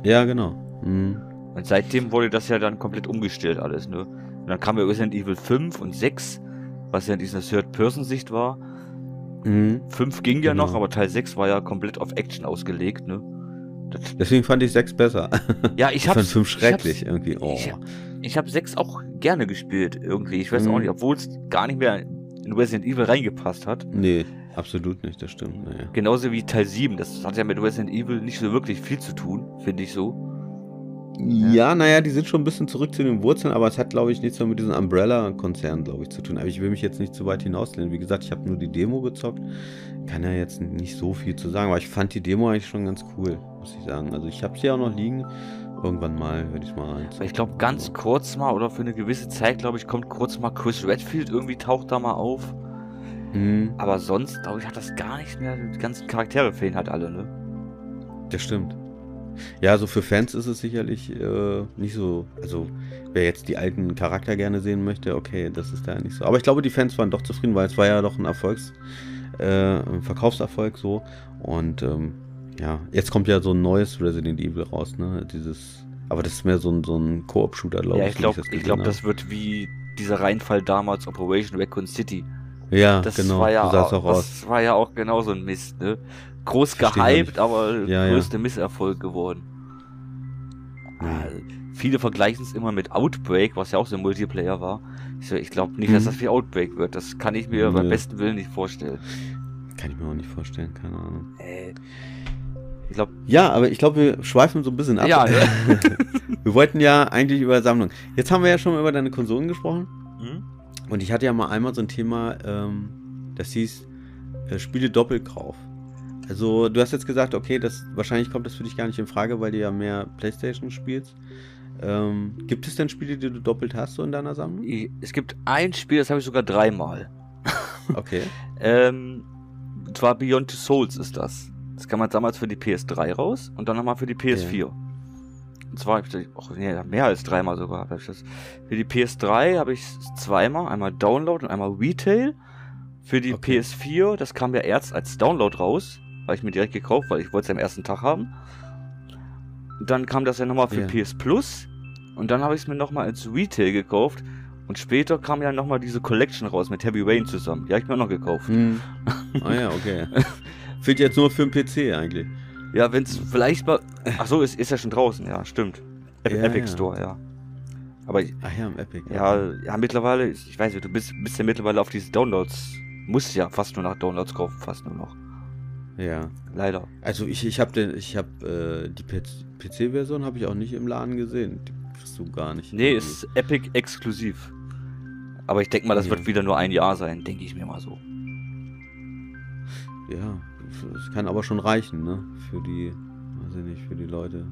Ja, genau. Mhm. Und seitdem wurde das ja dann komplett umgestellt alles, ne? Und dann kam ja Resident Evil 5 und 6, was ja in dieser Third-Person-Sicht war. Mhm. 5 ging ja Genau. noch, aber Teil 6 war ja komplett auf Action ausgelegt, ne? Das, Deswegen fand ich 6 besser. ja, ich [laughs] Ich fand hab's, 5 ich schrecklich hab's- irgendwie. Oh. Ich, ich habe 6 auch gerne gespielt, irgendwie. Ich weiß Mhm. auch nicht, obwohl es gar nicht mehr in Resident Evil reingepasst hat. Nee, absolut nicht, das stimmt. Naja. Genauso wie Teil 7. Das hat ja mit Resident Evil nicht so wirklich viel zu tun, finde ich so. Ja, naja, die sind schon ein bisschen zurück zu den Wurzeln, aber es hat, glaube ich, nichts mehr mit diesem Umbrella-Konzern, glaube ich, zu tun. Aber ich will mich jetzt nicht zu weit hinauslehnen. Wie gesagt, ich habe nur die Demo gezockt. Kann ja jetzt nicht so viel zu sagen, aber ich fand die Demo eigentlich schon ganz cool, muss ich sagen. Also ich habe sie auch noch liegen. Irgendwann mal werde ich mal rein. Ich glaube, ganz kurz mal oder für eine gewisse Zeit, glaube ich, kommt kurz mal Chris Redfield irgendwie taucht da mal auf. Mhm, Aber sonst, glaube ich, hat das gar nicht mehr. Die ganzen Charaktere fehlen halt alle, ne? das stimmt. Ja, so für Fans ist es sicherlich äh, nicht so. Also, wer jetzt die alten Charakter gerne sehen möchte, okay, das ist da nicht so. Aber ich glaube, die Fans waren doch zufrieden, weil es war ja doch ein Erfolgs, äh, ein Verkaufserfolg so. Und ähm, ja, jetzt kommt ja so ein neues Resident Evil raus, ne? Dieses. Aber das ist mehr so ein, so ein Koop-Shooter, glaube ja, ich. ich wie glaube, das ich glaube, das wird wie dieser Reinfall damals Operation Raccoon City. Ja, Das genau. war ja so auch, auch aus. das war ja auch genau so ein Mist, ne? Groß gehypt, aber Ja, ja. größte Misserfolg geworden. Ja. Ah, Viele vergleichen es immer mit Outbreak, was ja auch so ein Multiplayer war. Ich, glaube nicht, dass Mhm. das wie Outbreak wird. Das kann ich mir beim Nö. besten Willen nicht vorstellen. Kann ich mir auch nicht vorstellen, keine Ahnung. Äh, ich glaube, Ja, aber ich glaube, wir schweifen so ein bisschen ab. Ja, ne? [laughs] wir wollten ja eigentlich über Sammlung. Jetzt haben wir ja schon über deine Konsolen gesprochen. hm? Und ich hatte ja mal einmal so ein Thema, ähm, das hieß äh, Spiele Doppelkauf. Also du hast jetzt gesagt, okay, das wahrscheinlich kommt das für dich gar nicht in Frage, weil du ja mehr Playstation spielst. Ähm, gibt es denn Spiele, die du doppelt hast so in deiner Sammlung? Es gibt ein Spiel, das habe ich sogar dreimal. Okay. [laughs] Ähm, und zwar Beyond Two Souls ist das. Das kam damals für die PS3 raus und dann nochmal für die PS4. Und zwar habe ich das, auch nee, mehr als dreimal sogar. Hab ich das. Für die PS3 habe ich es zweimal, einmal Download und einmal Retail. Für die Okay. PS4, das kam ja erst als Download raus, weil ich mir direkt gekauft, weil ich wollte es am ersten Tag haben. Dann kam das ja nochmal für Ja. PS Plus und dann habe ich es mir nochmal als Retail gekauft Und später kam ja nochmal diese Collection raus mit Heavy Rain zusammen. Die habe ich mir auch noch gekauft. Hm. [laughs] Ah ja, okay. [laughs] Fehlt jetzt nur für den PC eigentlich. Ja, wenn es vielleicht mal. Ach so, ist, ist ja schon draußen, ja, stimmt. Ep Ja, Epic ja. Store, ja. Aber ich- Ach ja, im Epic. ja, ja, mittlerweile, ich weiß nicht, du bist, bist ja mittlerweile auf diese Downloads. Musst ja fast nur nach Downloads kaufen, fast nur noch. Ja. Leider. Also ich, ich habe den, ich habe äh, die PC-Version habe ich auch nicht im Laden gesehen. Die kriegst du gar nicht. Nee, ist Epic exklusiv. Aber ich denke mal, das Ja. wird wieder nur ein Jahr sein, denke ich mir mal so. Ja, es kann aber schon reichen, ne? Für die, weiß ich nicht, für die Leute,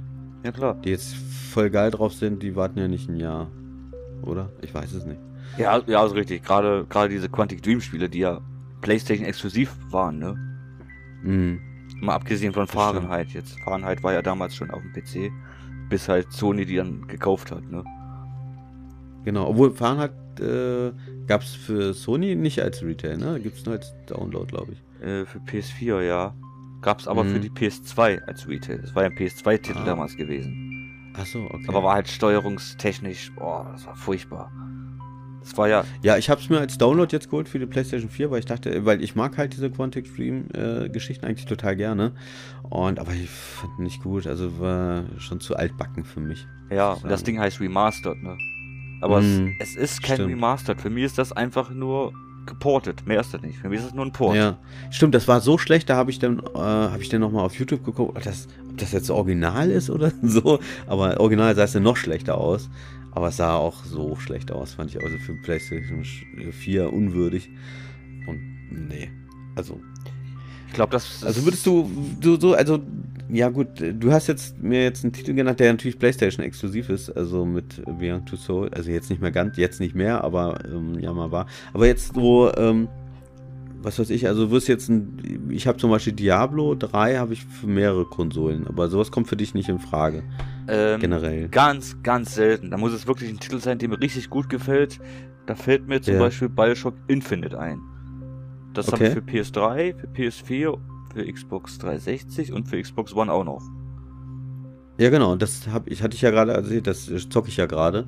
Ja klar. die jetzt voll geil drauf sind, die warten ja nicht ein Jahr. Oder? Ich weiß es nicht. Ja, ja, also richtig. Gerade, gerade diese Quantic Dream Spiele, die ja PlayStation exklusiv waren, ne? Mhm. Mal abgesehen von. Fahrenheit jetzt. Fahrenheit war ja damals schon auf dem PC, bis halt Sony die dann gekauft hat, ne? Genau, obwohl Fahrenheit äh, gab es für Sony nicht als Retail, ne? Gibt es nur als Download, glaube ich. Äh, für PS4, ja. Gab's aber für Mhm. die PS2 als Retail. Das war ja ein PS2-Titel Ah. damals gewesen. Achso, okay. Aber war halt steuerungstechnisch, boah, das war furchtbar. Das war ja, Ja, ich habe es mir als Download jetzt geholt für die PlayStation 4, weil ich dachte, weil ich mag halt diese Quantic Dream äh, Geschichten eigentlich total gerne. Und aber ich fand nicht gut, also war schon zu altbacken für mich. ja, und das. Ding heißt Remastered, ne? Aber Mhm. es, es ist kein Stimmt. Remastered. Für mich ist das einfach nur geportet. Mehr ist das nicht. Für mich ist das nur ein Port. Ja, stimmt, das war so schlecht, da habe ich dann, äh, habe ich dann nochmal auf YouTube geguckt, ob das, ob das jetzt original ist oder [laughs] so. Aber original sah es dann noch schlechter aus. Aber es sah auch so schlecht aus, fand ich also für PlayStation 4 unwürdig. Und nee, also Ich glaube, das. Also würdest du, du so, also, ja gut, du hast jetzt mir jetzt einen Titel genannt, der natürlich PlayStation exklusiv ist, also mit Beyond Two Soul, also jetzt nicht mehr ganz, jetzt nicht mehr, aber ähm, ja mal war. Aber jetzt so, ähm, was weiß ich, also du wirst jetzt ein, ich habe zum Beispiel Diablo 3 habe ich für mehrere Konsolen, aber sowas kommt für dich nicht in Frage, ähm, generell. Ganz, ganz selten. Da muss es wirklich ein Titel sein, der mir richtig gut gefällt. Da fällt mir zum Ja. Beispiel Bioshock Infinite ein. Das habe ich Okay. für PS3, für PS4, für Xbox 360 und für Xbox One auch noch. Ja genau, das hab ich, hatte ich ja gerade erzählt, das zocke ich ja gerade.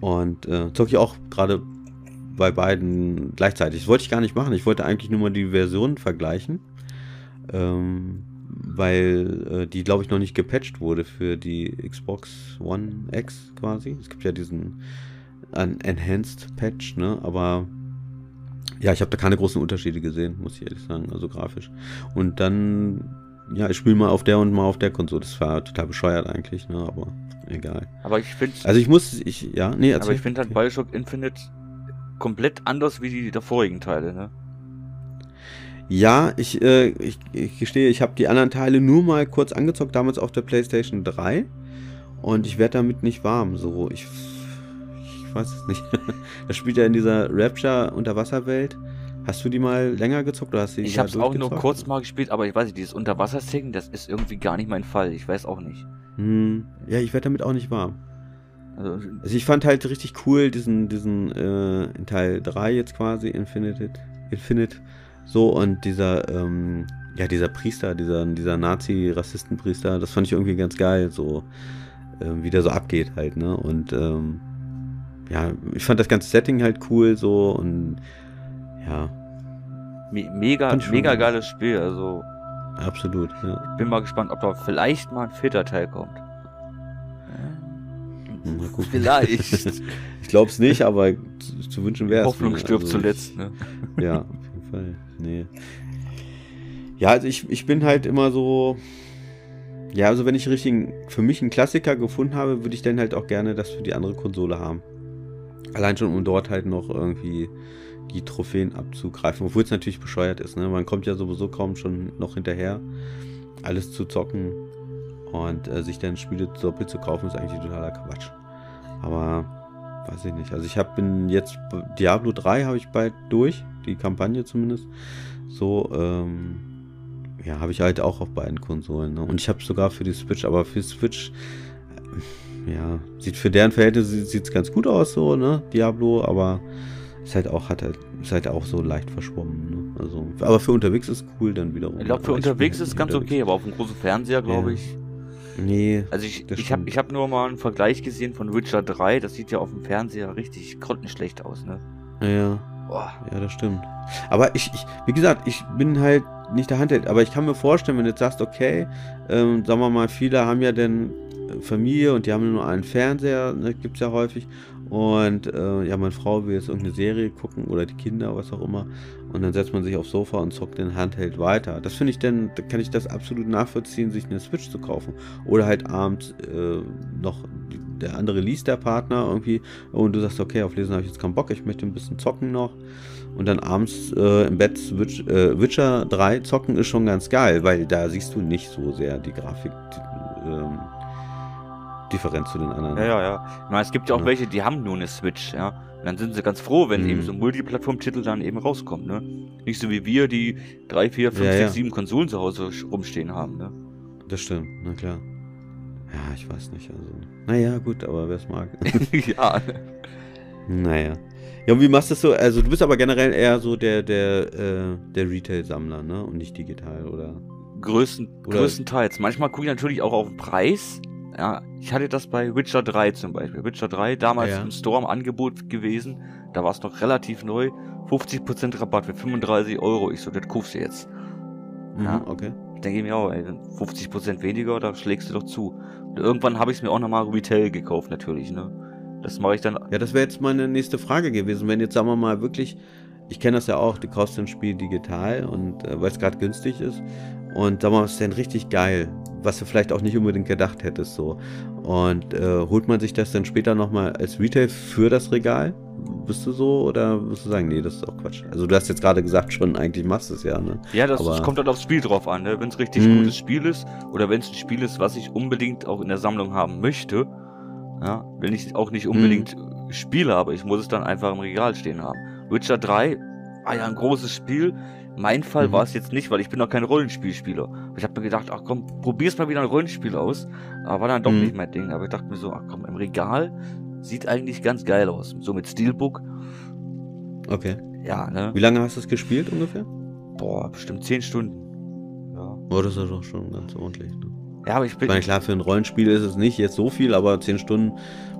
Und äh, zocke ich auch gerade bei beiden gleichzeitig. Das wollte ich gar nicht machen. Ich wollte eigentlich nur mal die Versionen vergleichen. Ähm, weil äh, die, glaube ich, noch nicht gepatcht wurde für die Xbox One X quasi. Es gibt ja diesen Enhanced Patch, ne? Aber ja, ich habe da keine großen Unterschiede gesehen, muss ich ehrlich sagen, also grafisch. Und dann, ja, ich spiele mal auf der und mal auf der Konsole. Das war total bescheuert eigentlich, ne? Aber egal. Aber ich finde Also ich muss, ich, ja, nee, aber ich finde halt. Bioshock Infinite komplett anders wie die der vorigen Teile, ne? Ja, ich, äh, ich, ich gestehe, ich habe die anderen Teile nur mal kurz angezockt, damals auf der PlayStation 3. Und ich werde damit nicht warm. So, ich, ich weiß es nicht. [laughs] das spielt ja in dieser Rapture-Unterwasserwelt. Hast du die mal länger gezockt oder hast du die Ich habe es auch nur kurz mal gespielt, aber ich weiß nicht, dieses Unterwasser-Singen, das ist irgendwie gar nicht mein Fall. Ich weiß auch nicht. Hm, ja, ich werde damit auch nicht warm. Also, Also ich fand halt richtig cool diesen, diesen äh, in Teil 3 jetzt quasi, Infinite, Infinite, so und dieser, ähm, ja, dieser Priester, dieser, dieser Nazi-Rassistenpriester, das fand ich irgendwie ganz geil, so, ähm, wie der so abgeht halt, ne, und, ähm, ja, ich fand das ganze Setting halt cool, so, und, ja, me mega, ich mega geiles Spiel. Also, absolut, ja. bin mal gespannt, ob da vielleicht mal ein vierter Teil kommt. Mal gucken. Vielleicht. [laughs] Ich glaub's nicht, aber zu, zu wünschen wäre es. Hoffnung stirbt zuletzt, ne? [laughs] Ja, auf jeden Fall. Nee. Ja, also ich, ich bin halt immer so. Ja, also wenn ich richtigen, für mich einen Klassiker gefunden habe, würde ich dann halt auch gerne das für die andere Konsole haben. Allein schon, um dort halt noch irgendwie die Trophäen abzugreifen. Obwohl es natürlich bescheuert ist, ne? Man kommt ja sowieso kaum schon noch hinterher, alles zu zocken. Und äh, sich dann Spiele doppelt zu kaufen, ist eigentlich totaler Quatsch. Aber weiß ich nicht. Also ich habe bin jetzt Diablo 3 habe ich bald durch, die Kampagne zumindest. So, ähm, ja, habe ich halt auch auf beiden Konsolen. Ne? Und ich habe sogar für die Switch, aber für Switch, äh, ja, sieht für deren Verhältnisse sieht es ganz gut aus, so, ne? Diablo, aber ist halt auch, hat halt, ist halt auch so leicht verschwommen, ne? Also, aber für unterwegs ist cool dann wiederum. Ich glaube, für unterwegs ist ganz nicht okay, aber auf dem großen Fernseher, glaube Ja. ich, Nee. Also ich, ich habe ich hab nur mal einen Vergleich gesehen von Witcher 3, das sieht ja auf dem Fernseher richtig grottenschlecht aus, ne? Ja, Boah. ja, das stimmt. Aber ich, ich, wie gesagt, ich bin halt nicht der Handheld, aber ich kann mir vorstellen, wenn du jetzt sagst, okay, ähm, sagen wir mal, viele haben ja dann äh, Familie und die haben nur einen Fernseher, ne, gibt's ja häufig. Und äh, ja, meine Frau will jetzt irgendeine Serie gucken oder die Kinder, was auch immer. Und dann setzt man sich aufs Sofa und zockt den Handheld weiter. Das finde ich dann, da kann ich das absolut nachvollziehen, sich eine Switch zu kaufen. Oder halt abends äh, noch der andere liest der Partner irgendwie und du sagst, okay, auf Lesen habe ich jetzt keinen Bock, ich möchte ein bisschen zocken noch. Und dann abends äh, im Bett Witch, äh, Witcher 3 zocken ist schon ganz geil, weil da siehst du nicht so sehr die Grafik die, ähm, Differenz zu den anderen. Ja, ja, ja. Meine, es gibt ja auch Ja. welche, die haben nur eine Switch, ja. Und dann sind sie ganz froh, wenn Mhm. eben so ein Multiplattform-Titel dann eben rauskommt, ne? Nicht so wie wir, die drei, vier, fünf, Ja, sechs, sieben Konsolen zu Hause rumstehen haben, ne? Das stimmt, na klar. Ja, ich weiß nicht. Also. Naja, gut, aber wer es mag. [laughs] ja. naja. Ja, und wie machst du das so? Also du bist aber generell eher so der, der, äh, der Retail-Sammler, ne? Und nicht digital, oder? Größten, Oder- größtenteils. Manchmal gucke ich natürlich auch auf den Preis. Ja, ich hatte das bei Witcher 3 zum Beispiel. Witcher 3, damals Ja. im Store im Angebot gewesen. Da war es noch relativ neu. 50% Rabatt für 35 Euro. Ich so, das kaufst du jetzt. Ja. Mhm, okay. denke ich mir auch, ey, 50% weniger, da schlägst du doch zu. Und irgendwann habe ich es mir auch nochmal Retail gekauft, natürlich, ne? Das mache ich dann. Ja, das wäre jetzt meine nächste Frage gewesen. Wenn jetzt, sagen wir mal, wirklich, ich kenne das ja auch, du kaufst ein Spiel digital und äh, weil es gerade günstig ist. Und sag mal, was ist denn richtig geil, was du vielleicht auch nicht unbedingt gedacht hättest so. Und äh, holt man sich das dann später nochmal als Retail für das Regal? Bist du so oder wirst du sagen, nee, das ist auch Quatsch? Also du hast jetzt gerade gesagt schon, eigentlich machst du es ja, ne? Ja, das, Aber- das kommt halt aufs Spiel drauf an, ne? Wenn es richtig Mhm. gutes Spiel ist oder wenn es ein Spiel ist, was ich unbedingt auch in der Sammlung haben möchte, ja, wenn ich auch nicht unbedingt äh, spiele, aber ich muss es dann einfach im Regal stehen haben. Witcher 3 war ja ein großes Spiel. Mein Fall Mhm. war es jetzt nicht, weil ich bin noch kein Rollenspielspieler. Ich habe mir gedacht, ach komm, probier's mal wieder ein Rollenspiel aus. Aber war dann doch Mhm. nicht mein Ding. Aber ich dachte mir so, ach komm, im Regal sieht eigentlich ganz geil aus. So mit Steelbook. Okay. Ja, ne? Wie lange hast du es gespielt ungefähr? Boah, bestimmt 10 Stunden. Ja. Oh, das ist doch schon ganz ordentlich, ne? Ja, aber ich Ich bin. meine, klar, für ein Rollenspiel ist es nicht jetzt so viel, aber 10 Stunden,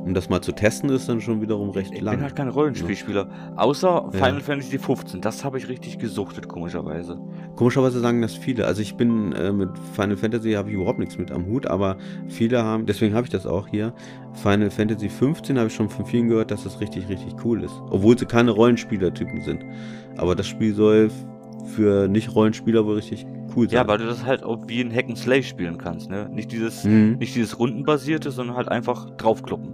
um das mal zu testen, ist dann schon wiederum recht Ich lang. bin halt kein Rollenspielspieler. Außer Ja. Final Fantasy 15. Das habe ich richtig gesuchtet, komischerweise. Komischerweise sagen das viele. Also ich bin äh, mit Final Fantasy habe ich überhaupt nichts mit am Hut, aber viele haben, deswegen habe ich das auch hier. Final Fantasy 15 habe ich schon von vielen gehört, dass das richtig, richtig cool ist. Obwohl sie keine Rollenspielertypen sind. Aber das Spiel soll für Nicht-Rollenspieler wohl richtig cool sein. Ja, weil du das halt auch wie ein Hack and Slay spielen kannst, ne? Nicht dieses, Mhm, nicht dieses rundenbasierte, sondern halt einfach draufkloppen.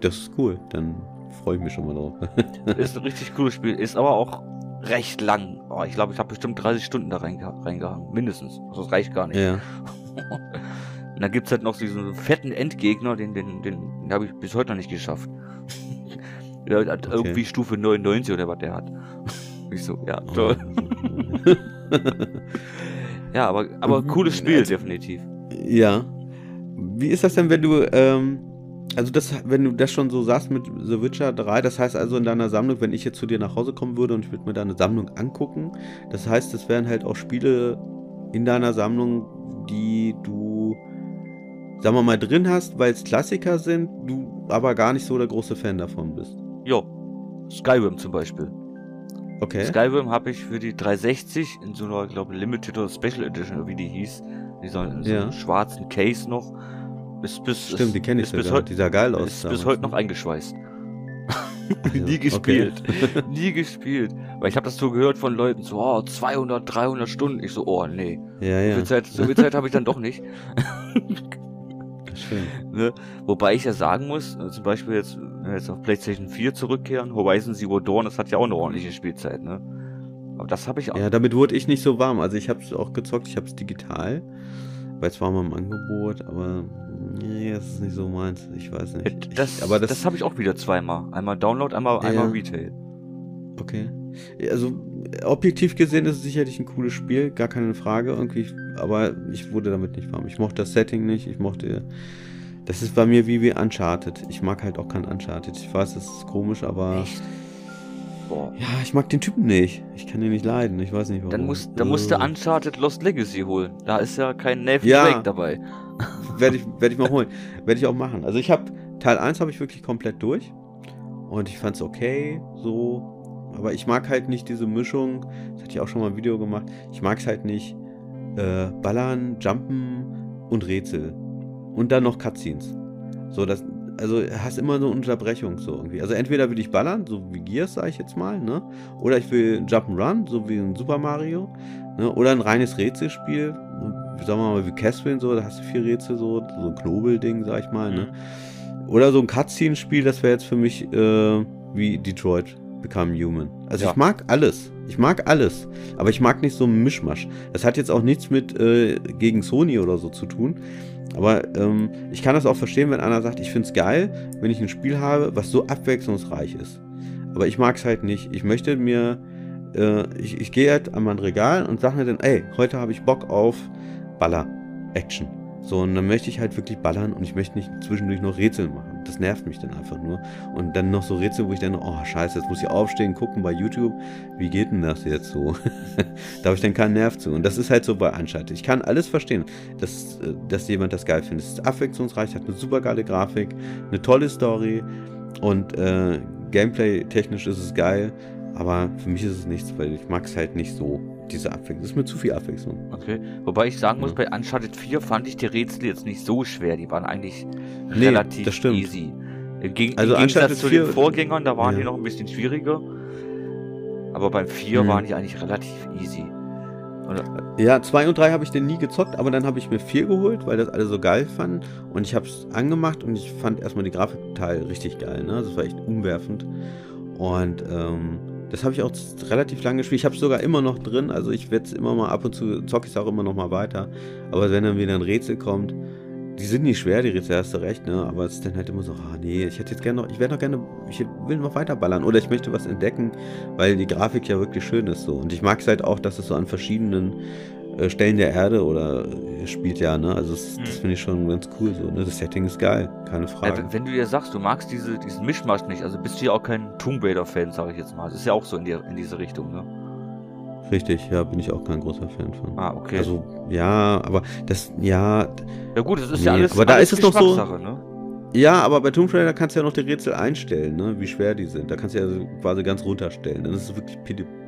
Das ist cool. Dann freue ich mich schon mal drauf. [laughs] Ist ein richtig cooles Spiel, ist aber auch recht lang. Oh, ich glaube, ich habe bestimmt 30 Stunden da reingeha reingehangen. Mindestens. Also das reicht gar nicht. ja. [laughs] Und dann gibt's halt noch diesen fetten Endgegner, den, den, den, den habe ich bis heute noch nicht geschafft. [laughs] der hat Okay. irgendwie Stufe 99 oder was der hat. Ich so, ja, toll. Oh. Ja, aber, aber Mhm, cooles Spiel, definitiv. Ja. Wie ist das denn, wenn du, ähm, also das, wenn du das schon so sagst mit The Witcher 3, das heißt also in deiner Sammlung, wenn ich jetzt zu dir nach Hause kommen würde und ich würde mir deine Sammlung angucken, das heißt, es wären halt auch Spiele in deiner Sammlung, die du, sagen wir mal, drin hast, weil es Klassiker sind, du aber gar nicht so der große Fan davon bist. Jo, Skyrim zum Beispiel. Okay. Skyrim habe ich für die 360 in so einer, glaube Limited oder Special Edition, wie die hieß, in so, in so Ja. einem schwarzen Case noch. Ist bis, Stimmt, die kenne ich ist bis sogar. heute Die sah geil aus. ist bis heute noch eingeschweißt. ja, [laughs] Nie gespielt. [laughs] Nie gespielt. Weil ich habe das so gehört von Leuten, so, oh, 200, 300 Stunden. Ich so, oh, nee. Ja, So ja. viel Zeit, so viel Zeit habe ich dann doch nicht. [laughs] Schön. Ne? Wobei ich ja sagen muss, äh, zum Beispiel jetzt, jetzt auf PlayStation 4 zurückkehren, Horizon Zero Dawn, das hat ja auch eine ordentliche Spielzeit, ne? Aber das habe ich auch. Ja, damit wurde ich nicht so warm. Also ich habe es auch gezockt, ich habe es digital, weil es war mal im Angebot, aber nee, das ist nicht so meins. Ich weiß nicht. Ich, das aber das, das, habe ich auch wieder zweimal. Einmal Download, einmal, Ja. einmal Retail. okay. Also objektiv gesehen ist es sicherlich ein cooles Spiel, gar keine Frage irgendwie, aber ich wurde damit nicht warm. Ich mochte das Setting nicht, ich mochte das ist bei mir wie wie Uncharted. Ich mag halt auch kein Uncharted. Ich weiß, das ist komisch, aber Echt? Boah. ja, ich mag den Typen nicht. Ich kann ihn nicht leiden. Ich weiß nicht warum. Dann, muss, dann musst du Äh. Uncharted Lost Legacy holen. Da ist ja kein Nathan Ja. Drake dabei. Werde ich, werd ich mal holen. Werde ich auch machen. Also ich habe, Teil 1 habe ich wirklich komplett durch. Und ich fand es okay, so. Aber ich mag halt nicht diese Mischung. Das hatte ich auch schon mal ein Video gemacht. Ich mag es halt nicht. Äh, ballern, jumpen und Rätsel. Und dann noch Cutscenes. So, das, also hast immer so eine Unterbrechung so irgendwie. Also entweder will ich ballern, so wie Gears, sage ich jetzt mal, ne? Oder ich will Jump'n'Run, so wie in Super Mario, ne? Oder ein reines Rätselspiel, sagen wir mal wie Castlevania, so, da hast du vier Rätsel, so, so ein Knobelding, sag ich mal, ne? Mhm. Oder so ein Cutscene-Spiel, das wäre jetzt für mich äh, wie Detroit Become Human. Also ja. ich mag alles. Ich mag alles. Aber ich mag nicht so einen Mischmasch. Das hat jetzt auch nichts mit äh, gegen Sony oder so zu tun. Aber ähm, ich kann das auch verstehen, wenn einer sagt, ich finde es geil, wenn ich ein Spiel habe, was so abwechslungsreich ist. Aber ich mag es halt nicht. Ich möchte mir, äh, ich, ich gehe halt an mein Regal und sage mir dann, ey, heute habe ich Bock auf Baller-Action. So, und dann möchte ich halt wirklich ballern und ich möchte nicht zwischendurch noch Rätsel machen. Das nervt mich dann einfach nur. Und dann noch so Rätsel, wo ich dann, oh scheiße, jetzt muss ich aufstehen, gucken bei YouTube, wie geht denn das jetzt so? [laughs] da habe ich dann keinen Nerv zu. Und das ist halt so bei Uncharted. Ich kann alles verstehen, dass, dass jemand das geil findet. Es ist abwechslungsreich, hat eine super geile Grafik, eine tolle Story und äh, Gameplay-technisch ist es geil. Aber für mich ist es nichts, weil ich mag es halt nicht so diese Abwechslung. Das ist mir zu viel Abwechslung. Okay. Wobei ich sagen muss, ja. bei Uncharted 4 fand ich die Rätsel jetzt nicht so schwer. Die waren eigentlich nee, relativ das stimmt. easy. Geg also Im Gegensatz zu den Vorgängern, da waren ja. die noch ein bisschen schwieriger. Aber beim 4 mhm. waren die eigentlich relativ easy. Oder? Ja, 2 und 3 habe ich denn nie gezockt, aber dann habe ich mir 4 geholt, weil das alle so geil fanden. Und ich habe es angemacht und ich fand erstmal die Grafikteil richtig geil. Ne? Das war echt umwerfend. Und ähm, das habe ich auch relativ lange gespielt. Ich habe es sogar immer noch drin. Also ich werde es immer mal ab und zu, zocke ich es auch immer noch mal weiter. Aber wenn dann wieder ein Rätsel kommt, die sind nicht schwer, die Rätsel, hast du recht, ne? Aber es ist dann halt immer so, ah nee, ich hätte jetzt gerne noch, ich werde noch gerne, ich will noch weiterballern. Oder ich möchte was entdecken, weil die Grafik ja wirklich schön ist so. Und ich mag es halt auch, dass es so an verschiedenen Stellen der Erde oder äh, spielt ja, ne? Also das, das finde ich schon ganz cool so. Ne? Das Setting ist geil, keine Frage. Ja, wenn du dir sagst, du magst diese, diesen Mischmasch nicht, also bist du ja auch kein Tomb Raider-Fan, sage ich jetzt mal. Das ist ja auch so in, die, in diese Richtung, ne? Richtig, ja, bin ich auch kein großer Fan von. Ah, okay. Also, ja, aber das, ja. Ja, gut, das ist nee, ja alles. Aber da alles ist es noch so. Ne? Ja, aber bei Tomb Raider kannst du ja noch die Rätsel einstellen, ne? wie schwer die sind. Da kannst du ja quasi ganz runterstellen. Das ist wirklich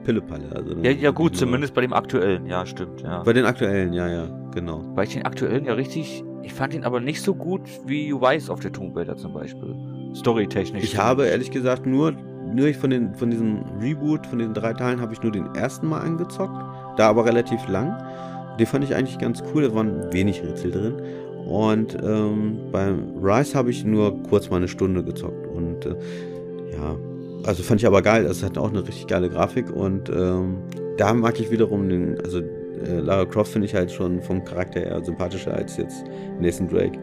Pillepalle. Also, ja, ja gut, zumindest bei dem aktuellen, ja, stimmt. Ja. Bei den aktuellen, ja, ja, genau. Bei den aktuellen ja richtig, ich fand ihn aber nicht so gut wie Wise auf der Tomb Raider zum Beispiel. Storytechnisch. Ich habe ehrlich gesagt nur, nur von, den, von diesem Reboot, von den drei Teilen, habe ich nur den ersten Mal angezockt. Da aber relativ lang. Den fand ich eigentlich ganz cool, da waren wenig Rätsel drin. Und ähm, beim Rise habe ich nur kurz mal eine Stunde gezockt. Und äh, ja, also fand ich aber geil. Es hat auch eine richtig geile Grafik. Und ähm, da mag ich wiederum den, also äh, Lara Croft finde ich halt schon vom Charakter her sympathischer als jetzt Nathan Drake.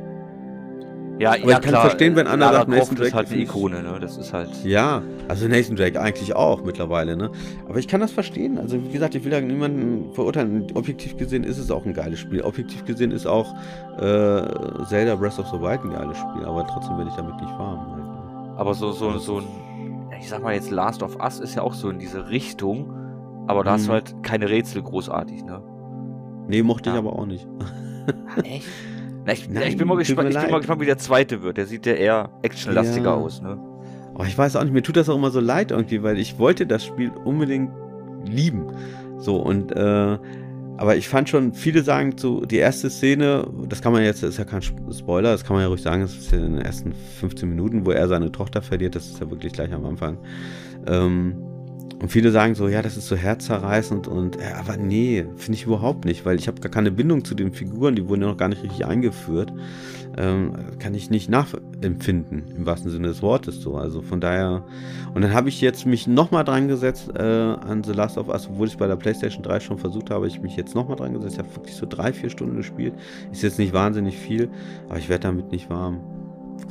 Ja, aber ja, ich kann klar, verstehen, wenn einer sagt, Nathan Drake ist halt eine Ikone, ne? Das ist halt. Ja, also Nathan Drake eigentlich auch mittlerweile, ne? Aber ich kann das verstehen. Also wie gesagt, ich will ja niemanden verurteilen. Objektiv gesehen ist es auch ein geiles Spiel. Objektiv gesehen ist auch äh, Zelda Breath of the Wild ein geiles Spiel, aber trotzdem werde ich damit nicht warm. Halt, ne? Aber so, so, so ein, ich sag mal jetzt Last of Us ist ja auch so in diese Richtung, aber da hm. hast du mhm. halt keine Rätsel großartig, ne? Nee, mochte ja. ich aber auch nicht. Echt? [laughs] Na, ich, Nein, ich, bin mal gespannt, ich bin mal gespannt, wie der zweite wird. Der sieht ja eher actionlastiger ja. aus, ne? Oh, ich weiß auch nicht, mir tut das auch immer so leid irgendwie, weil ich wollte das Spiel unbedingt lieben. So, und, äh, aber ich fand schon, viele sagen so, die erste Szene, das kann man jetzt, das ist ja kein Spoiler, das kann man ja ruhig sagen, das ist ja in den ersten 15 Minuten, wo er seine Tochter verliert, das ist ja wirklich gleich am Anfang. Ähm, und viele sagen so, ja, das ist so herzzerreißend und, ja, aber nee, finde ich überhaupt nicht, weil ich habe gar keine Bindung zu den Figuren, die wurden ja noch gar nicht richtig eingeführt. Ähm, kann ich nicht nachempfinden, im wahrsten Sinne des Wortes so. Also von daher. Und dann habe ich jetzt mich nochmal dran gesetzt äh, an The Last of Us, obwohl ich bei der PlayStation 3 schon versucht habe, ich mich jetzt nochmal dran gesetzt. Ich habe wirklich so drei, vier Stunden gespielt. Ist jetzt nicht wahnsinnig viel, aber ich werde damit nicht warm.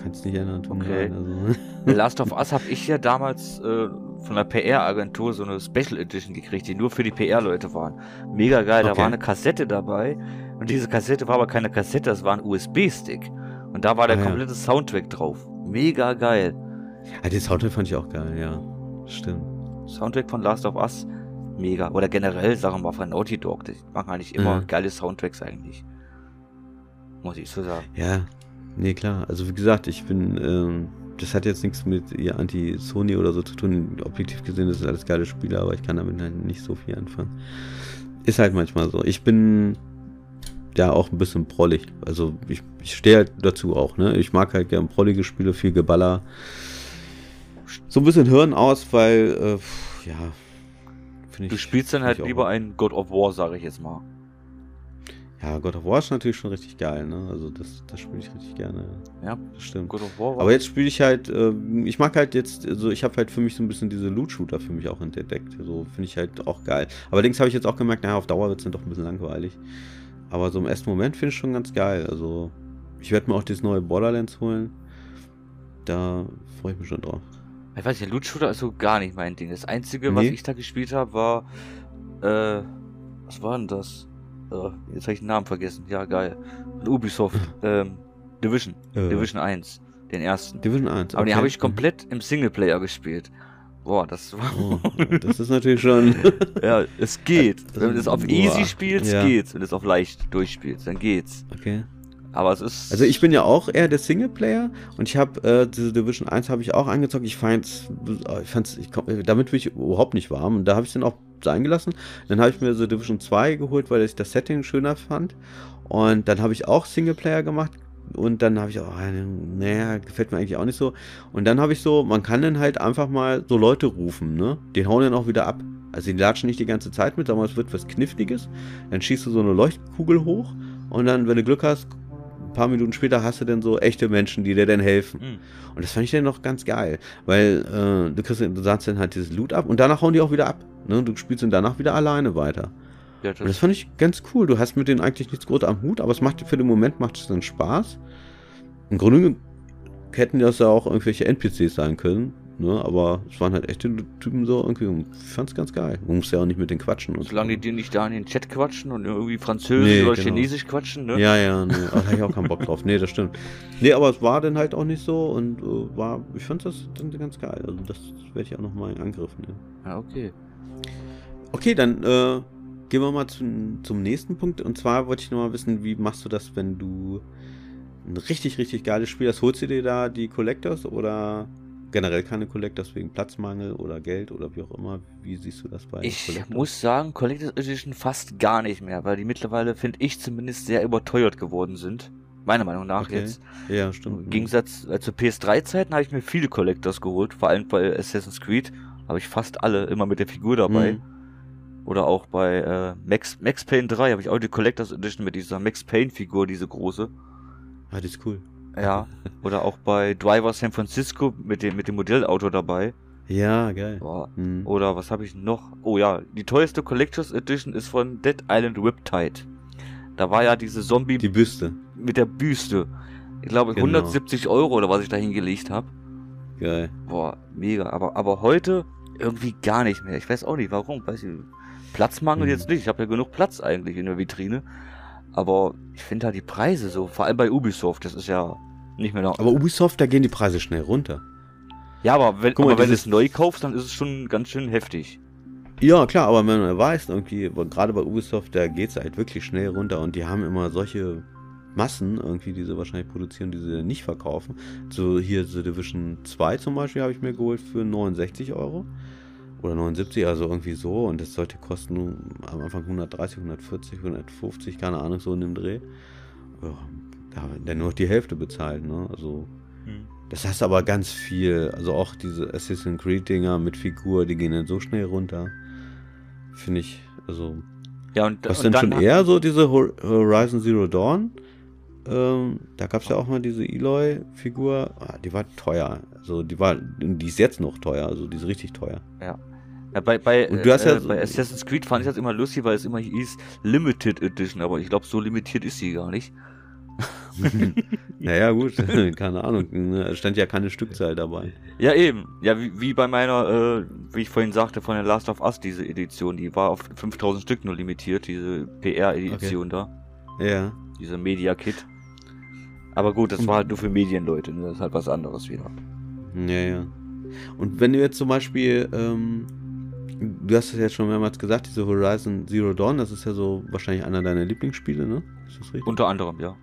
Kannst nicht ändern. Okay. Also. [laughs] Last of Us habe ich ja damals äh, von der PR-Agentur so eine Special Edition gekriegt, die nur für die PR-Leute waren. Mega geil, okay. da war eine Kassette dabei. Und diese Kassette war aber keine Kassette, das war ein USB-Stick. Und da war der ah, komplette ja. Soundtrack drauf. Mega geil. Ja, den Soundtrack fand ich auch geil, ja. Stimmt. Soundtrack von Last of Us, mega. Oder generell, sagen wir mal, von Naughty Dog. Die machen eigentlich immer ja. geile Soundtracks eigentlich. muss ich so sagen. Ja, nee, klar. Also wie gesagt, ich bin, ähm, das hat jetzt nichts mit ihr Anti-Sony oder so zu tun. Objektiv gesehen, das ist alles geile Spiele, aber ich kann damit halt nicht so viel anfangen. Ist halt manchmal so. Ich bin ja auch ein bisschen prollig. Also ich, ich stehe halt dazu auch, ne? Ich mag halt gern prollige Spiele, viel Geballer. So ein bisschen Hirn aus, weil, äh, ja. Ich, du spielst dann halt lieber ein God of War, sage ich jetzt mal. Ja, God of War ist natürlich schon richtig geil, ne? Also das, das spiele ich richtig gerne. Ja, das stimmt. God of War Aber jetzt spiele ich halt, äh, ich mag halt jetzt, also ich habe halt für mich so ein bisschen diese Loot-Shooter für mich auch entdeckt. So finde ich halt auch geil. Allerdings habe ich jetzt auch gemerkt, naja, auf Dauer wird es dann doch ein bisschen langweilig. Aber so im ersten Moment finde ich schon ganz geil. Also ich werde mir auch das neue Borderlands holen. Da freue ich mich schon drauf. Ich weiß nicht, Loot-Shooter ist so gar nicht mein Ding. Das Einzige, nee. was ich da gespielt habe, war, äh, was war denn das? Uh, jetzt habe ich den Namen vergessen. Ja, geil. Ubisoft. [laughs] ähm, Division. Äh. Division 1. Den ersten. Division 1. Aber den habe ich komplett im Singleplayer gespielt. Boah, das war. Oh, [laughs] das ist natürlich schon. [laughs] ja, es geht. Wenn du es auf Boah. Easy spielst, ja. geht's. Wenn du es auf leicht durchspielst, dann geht's. Okay. Aber es ist. Also ich bin ja auch eher der Singleplayer und ich habe äh, diese Division 1 habe ich auch angezockt. Ich fand's, ich fand's, ich komm, damit bin ich überhaupt nicht warm und da habe ich dann auch sein gelassen. Dann habe ich mir so Division 2 geholt, weil ich das Setting schöner fand. Und dann habe ich auch Singleplayer gemacht. Und dann habe ich auch, naja, gefällt mir eigentlich auch nicht so. Und dann habe ich so, man kann dann halt einfach mal so Leute rufen, ne? Den hauen dann auch wieder ab. Also die latschen nicht die ganze Zeit mit, aber es wird was Kniffliges. Dann schießt du so eine Leuchtkugel hoch und dann, wenn du Glück hast, ein paar Minuten später hast du dann so echte Menschen, die dir dann helfen. Mhm. Und das fand ich dann noch ganz geil, weil äh, du kriegst, du sagst dann halt dieses Loot ab und danach hauen die auch wieder ab. Ne? Du spielst dann danach wieder alleine weiter. Ja, das, und das fand ich ganz cool. Du hast mit denen eigentlich nichts groß am Hut, aber es macht für den Moment macht es dann Spaß. Im Grunde hätten das ja auch irgendwelche NPCs sein können, Ne, aber es waren halt echte Typen so irgendwie. Und ich fand's ganz geil. Man muss ja auch nicht mit denen quatschen. Und Solange so. die dir nicht da in den Chat quatschen und irgendwie Französisch nee, oder genau. Chinesisch quatschen, ne? Ja, ja, ne. da habe ich auch keinen Bock drauf. Nee, das stimmt. Nee, aber es war dann halt auch nicht so und äh, war, ich fand das dann ganz geil. Also das werde ich auch nochmal in Angriff nehmen. Ja, okay. Okay, dann äh, gehen wir mal zum, zum nächsten Punkt. Und zwar wollte ich nochmal wissen, wie machst du das, wenn du ein richtig, richtig geiles Spiel hast? Holst du dir da die Collectors oder generell keine Collectors wegen Platzmangel oder Geld oder wie auch immer. Wie siehst du das bei Ich Collectors? muss sagen, Collectors Edition fast gar nicht mehr, weil die mittlerweile, finde ich zumindest, sehr überteuert geworden sind. Meiner Meinung nach okay. jetzt. Ja, stimmt. Im Gegensatz äh, zu PS3-Zeiten habe ich mir viele Collectors geholt, vor allem bei Assassin's Creed habe ich fast alle immer mit der Figur dabei. Mhm. Oder auch bei äh, Max, Max Payne 3 habe ich auch die Collectors Edition mit dieser Max Payne Figur, diese große. Ah, die ist cool. Ja, oder auch bei Driver San Francisco mit dem, mit dem Modellauto dabei. Ja, geil. Hm. Oder was habe ich noch? Oh ja, die teuerste Collectors Edition ist von Dead Island Riptide. Da war ja diese Zombie. Die Büste. Mit der Büste. Ich glaube genau. 170 Euro oder was ich da hingelegt habe. Geil. Boah, mega. Aber, aber heute irgendwie gar nicht mehr. Ich weiß auch nicht warum. Weiß ich, Platzmangel hm. jetzt nicht. Ich habe ja genug Platz eigentlich in der Vitrine. Aber ich finde halt die Preise so, vor allem bei Ubisoft, das ist ja nicht mehr noch. Aber Ubisoft, da gehen die Preise schnell runter. Ja, aber wenn, mal, aber wenn du es neu kaufst, dann ist es schon ganz schön heftig. Ja, klar, aber wenn man weiß, irgendwie, gerade bei Ubisoft, da geht es halt wirklich schnell runter und die haben immer solche Massen, irgendwie, die sie wahrscheinlich produzieren, die sie nicht verkaufen. So hier The Division 2 zum Beispiel habe ich mir geholt für 69 Euro. Oder 79, also irgendwie so. Und das sollte kosten am Anfang 130, 140, 150, keine Ahnung, so in dem Dreh. Ja, da haben wir nur die Hälfte bezahlt, ne? Also. Hm. Das heißt aber ganz viel. Also auch diese Assassin's Creed-Dinger mit Figur, die gehen dann so schnell runter. Finde ich, also. Ja, und, was und schon eher so diese Horizon Zero Dawn? Ähm, da gab es ja auch mal diese Eloy-Figur. Ah, die war teuer. Also die war, die ist jetzt noch teuer. Also die ist richtig teuer. Ja. Ja, bei, bei, äh, ja bei Assassin's Creed fand ich das immer lustig, weil es immer hieß Limited Edition, aber ich glaube, so limitiert ist sie gar nicht. [laughs] naja, gut, [laughs] keine Ahnung. Ne, stand ja keine Stückzahl dabei. Ja, eben. Ja, wie, wie bei meiner, äh, wie ich vorhin sagte, von der Last of Us, diese Edition, die war auf 5000 Stück nur limitiert, diese PR-Edition okay. da. Ja. Diese Media-Kit. Aber gut, das war halt nur für Medienleute, ne? das ist halt was anderes wieder. Ja, ja. Und wenn du jetzt zum Beispiel, ähm, du hast es jetzt schon mehrmals gesagt, diese Horizon Zero Dawn, das ist ja so wahrscheinlich einer deiner Lieblingsspiele, ne? Ist das richtig? Unter anderem, ja.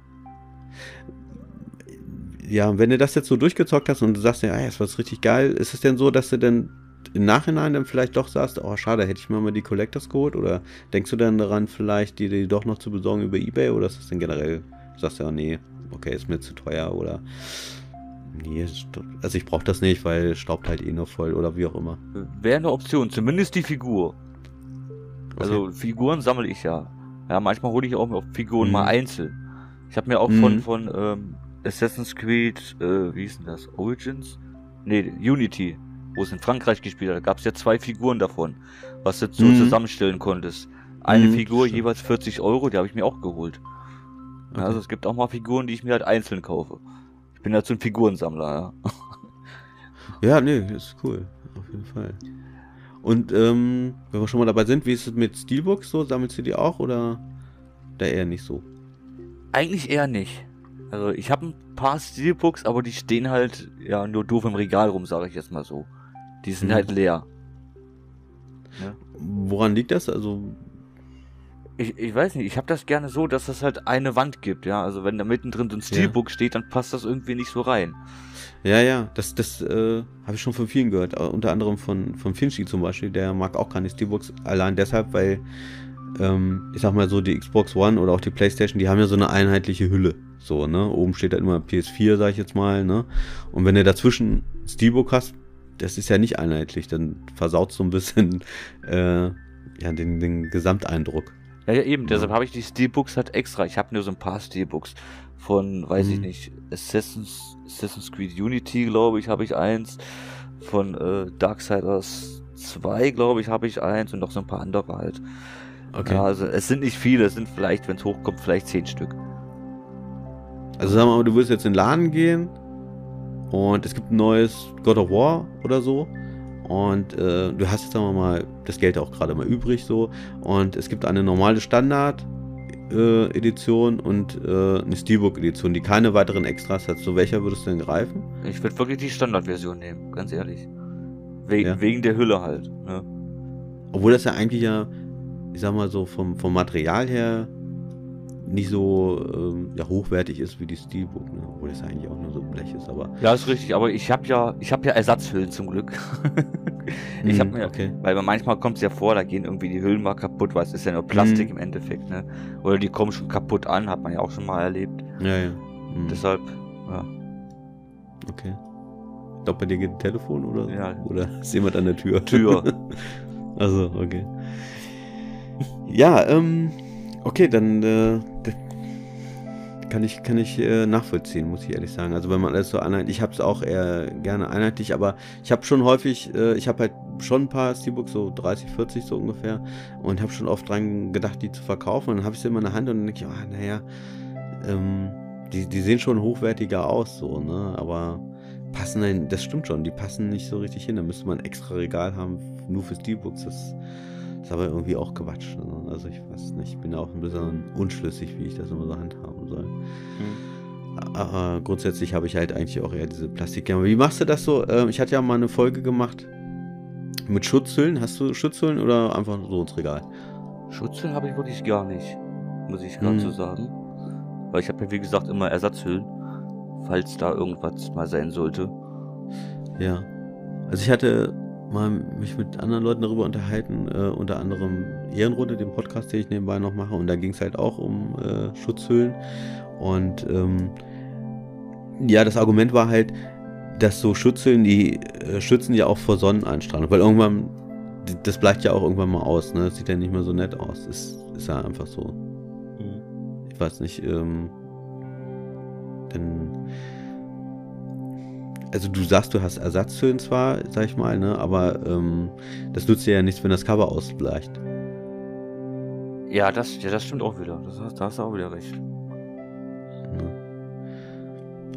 ja, wenn du das jetzt so durchgezockt hast und du sagst, ja, das war richtig geil, ist es denn so, dass du dann im Nachhinein dann vielleicht doch sagst, oh schade, hätte ich mir mal die Collectors geholt? Oder denkst du dann daran, vielleicht die, die doch noch zu besorgen über Ebay? Oder ist das denn generell, du sagst ja, nee, okay, ist mir zu teuer oder nee, also ich brauche das nicht, weil staubt halt eh noch voll oder wie auch immer. Wäre eine Option, zumindest die Figur. Also okay. Figuren sammle ich ja. Ja, manchmal hole ich auch Figuren mhm. mal einzeln. Ich habe mir auch mhm. von, von ähm, Assassin's Creed, äh, wie hieß denn das? Origins? Nee, Unity, wo es in Frankreich gespielt hat. Da gab es ja zwei Figuren davon, was du so mhm. zusammenstellen konntest. Eine mhm, Figur stimmt. jeweils 40 Euro, die habe ich mir auch geholt. Okay. Also es gibt auch mal Figuren, die ich mir halt einzeln kaufe. Ich bin so ein Figurensammler, ja. ja, nee, ist cool. Auf jeden Fall. Und ähm, wenn wir schon mal dabei sind, wie ist es mit Steelbooks so? Sammelst du die auch oder da eher nicht so? Eigentlich eher nicht. Also ich habe ein paar Steelbooks, aber die stehen halt ja nur doof im Regal rum, sage ich jetzt mal so. Die sind mhm. halt leer. Ja. Woran liegt das? Also ich, ich weiß nicht, ich habe das gerne so, dass das halt eine Wand gibt, ja. Also wenn da mittendrin so ein Steelbook ja. steht, dann passt das irgendwie nicht so rein. Ja, ja, das, das äh, habe ich schon von vielen gehört. Unter anderem von, von Finchi zum Beispiel. Der mag auch keine Steelbooks. Allein deshalb, weil, ähm, ich sag mal so, die Xbox One oder auch die Playstation, die haben ja so eine einheitliche Hülle. So, ne? Oben steht halt immer PS4, sag ich jetzt mal, ne? Und wenn du dazwischen Steelbook hast, das ist ja nicht einheitlich, dann versaut so ein bisschen [laughs] äh, ja, den, den Gesamteindruck. Ja, ja eben, deshalb habe ich die Steelbooks halt extra. Ich habe nur so ein paar Steelbooks von, weiß mhm. ich nicht, Assassin's, Assassin's Creed Unity, glaube ich, habe ich eins. Von äh, Darksiders 2, glaube ich, habe ich eins und noch so ein paar andere halt. Okay. Ja, also es sind nicht viele, es sind vielleicht, wenn es hochkommt, vielleicht zehn Stück. Also sag mal, du würdest jetzt in den Laden gehen und es gibt ein neues God of War oder so. Und äh, du hast jetzt sagen wir mal das Geld auch gerade mal übrig so. Und es gibt eine normale Standard äh, Edition und äh, eine Steelbook-Edition, die keine weiteren Extras hat. Zu welcher würdest du denn greifen? Ich würde wirklich die Standardversion nehmen, ganz ehrlich. We ja. Wegen der Hülle halt. Ne? Obwohl das ja eigentlich ja, ich sag mal so, vom, vom Material her nicht so ähm, ja, hochwertig ist wie die Steelbook, ne? obwohl das eigentlich auch nur so Blech ist. Aber ja, ist richtig. Aber ich habe ja, ich habe ja Ersatzhüllen zum Glück. [laughs] ich habe hm, mir, okay. weil manchmal kommt es ja vor, da gehen irgendwie die Hüllen mal kaputt, weil es ist ja nur Plastik mm. im Endeffekt, ne? Oder die kommen schon kaputt an, hat man ja auch schon mal erlebt. Ja, ja. Mm. Deshalb, ja. Okay. Ich glaube, bei dir geht ein Telefon oder? Ja. Oder [laughs] ist jemand an der Tür? Tür. [laughs] also, okay. Ja, ähm, Okay, dann äh, kann ich, kann ich äh, nachvollziehen, muss ich ehrlich sagen. Also wenn man alles so einheitlich, ich habe es auch eher gerne einheitlich, aber ich habe schon häufig, äh, ich habe halt schon ein paar Steelbooks, so 30, 40 so ungefähr, und habe schon oft dran gedacht, die zu verkaufen. Und dann habe ich sie immer in der Hand und dann denke ich, oh, naja, ähm, die, die sehen schon hochwertiger aus, so, ne? Aber passen, das stimmt schon, die passen nicht so richtig hin. Da müsste man ein extra Regal haben, nur für Steelbooks. Das ist aber irgendwie auch Quatsch. Ne? Also ich weiß nicht, ich bin auch ein bisschen unschlüssig, wie ich das immer so handhaben soll. Mhm. Aber grundsätzlich habe ich halt eigentlich auch eher diese Plastik. Wie machst du das so? Ähm, ich hatte ja mal eine Folge gemacht mit Schutzhüllen. Hast du Schutzhüllen oder einfach so ins Regal? Schutzhüllen habe ich wirklich gar nicht, muss ich gerade mhm. so sagen. Weil ich habe ja wie gesagt immer Ersatzhüllen, falls da irgendwas mal sein sollte. Ja. Also ich hatte mal mich mit anderen Leuten darüber unterhalten, äh, unter anderem Ehrenrunde, den Podcast, den ich nebenbei noch mache, und da ging es halt auch um äh, Schutzhüllen. Und ähm, ja, das Argument war halt, dass so Schutzhüllen, die äh, schützen ja auch vor Sonneneinstrahlung, weil irgendwann, das bleibt ja auch irgendwann mal aus, ne? Das sieht ja nicht mehr so nett aus. Ist, ist ja einfach so. Mhm. Ich weiß nicht, ähm, denn also du sagst, du hast Ersatzhüllen zwar, sag ich mal, ne, aber ähm, das nützt dir ja nichts, wenn das Cover ausbleicht. Ja, das, ja, das stimmt auch wieder. Das hast, da hast du auch wieder recht. Ja.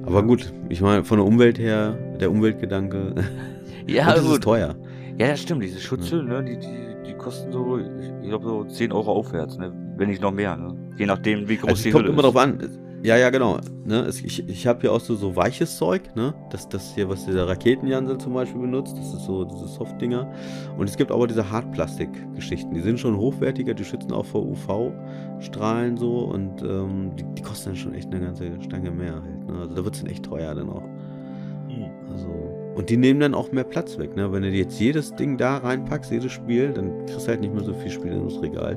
Aber gut, ich meine, von der Umwelt her, der Umweltgedanke. [laughs] ja, [laughs] das ist teuer. Ja, das stimmt. Diese Schutzhüllen, ja. ne, die, die, die kosten so, ich glaube, so 10 Euro aufwärts, ne? Wenn nicht noch mehr, ne? Je nachdem, wie groß also die Hülle ist. kommt immer drauf an Ja, ja, genau. Ne, ich ich habe hier auch so, so weiches Zeug, ne? Das, das hier, was dieser Raketenjansel zum Beispiel benutzt, das ist so diese Soft-Dinger. Und es gibt aber diese Hartplastik-Geschichten. Die sind schon hochwertiger, die schützen auch vor UV-Strahlen so und ähm, die, die kosten dann schon echt eine ganze Stange mehr halt. Ne? Also da wird es dann echt teuer dann auch. Also, und die nehmen dann auch mehr Platz weg, ne? Wenn du jetzt jedes Ding da reinpackst, jedes Spiel, dann kriegst du halt nicht mehr so viel Spiele ins Regal.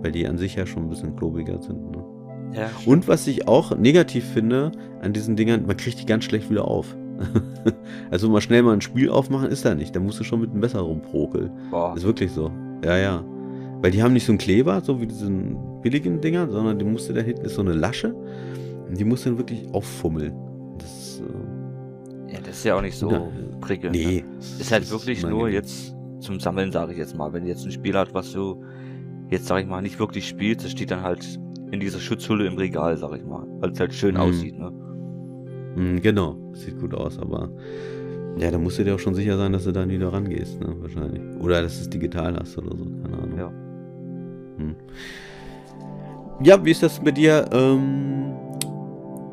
Weil die an sich ja schon ein bisschen klobiger sind, ne? Ja. Und was ich auch negativ finde an diesen Dingern, man kriegt die ganz schlecht wieder auf. [laughs] also mal schnell mal ein Spiel aufmachen, ist da nicht. Da musst du schon mit dem Messer rumprokeln. Boah. Ist wirklich so. Ja, ja. Weil die haben nicht so einen Kleber, so wie diesen billigen Dinger, sondern die musst du da hinten ist so eine Lasche. Und die musst du dann wirklich auffummeln. Das ist, äh, Ja, das ist ja auch nicht so Ja. prickelnd. nee. Ne? Ist halt wirklich nur unangenehm. jetzt zum Sammeln, sage ich jetzt mal. Wenn jetzt ein Spiel hat, was du jetzt, sag ich mal, nicht wirklich spielst, das steht dann halt in dieser Schutzhülle im Regal, sag ich mal. Weil es halt schön Mhm. aussieht, ne? Mm, Genau, sieht gut aus, aber ja, da musst du dir auch schon sicher sein, dass du da nie da rangehst, ne? Wahrscheinlich. Oder dass du es digital hast oder so, keine Ahnung. Ja. Hm. Ja, wie ist das mit dir ähm,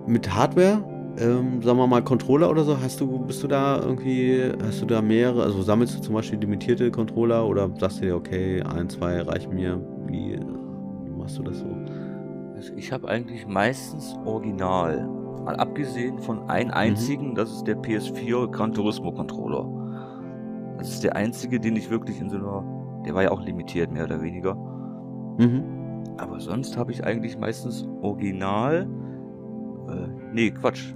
mit Hardware? Ähm, sagen wir mal Controller oder so, hast du, bist du da irgendwie, hast du da mehrere, also sammelst du zum Beispiel limitierte Controller oder sagst du dir, okay, ein, zwei reichen mir, wie machst du das so? Also ich habe eigentlich meistens Original. Mal abgesehen von einem einzigen, das ist der PS4 Gran Turismo Controller. Das ist der einzige, den ich wirklich in so einer. Der war ja auch limitiert, mehr oder weniger. Mhm. Aber sonst habe ich eigentlich meistens Original. Äh, nee, Quatsch.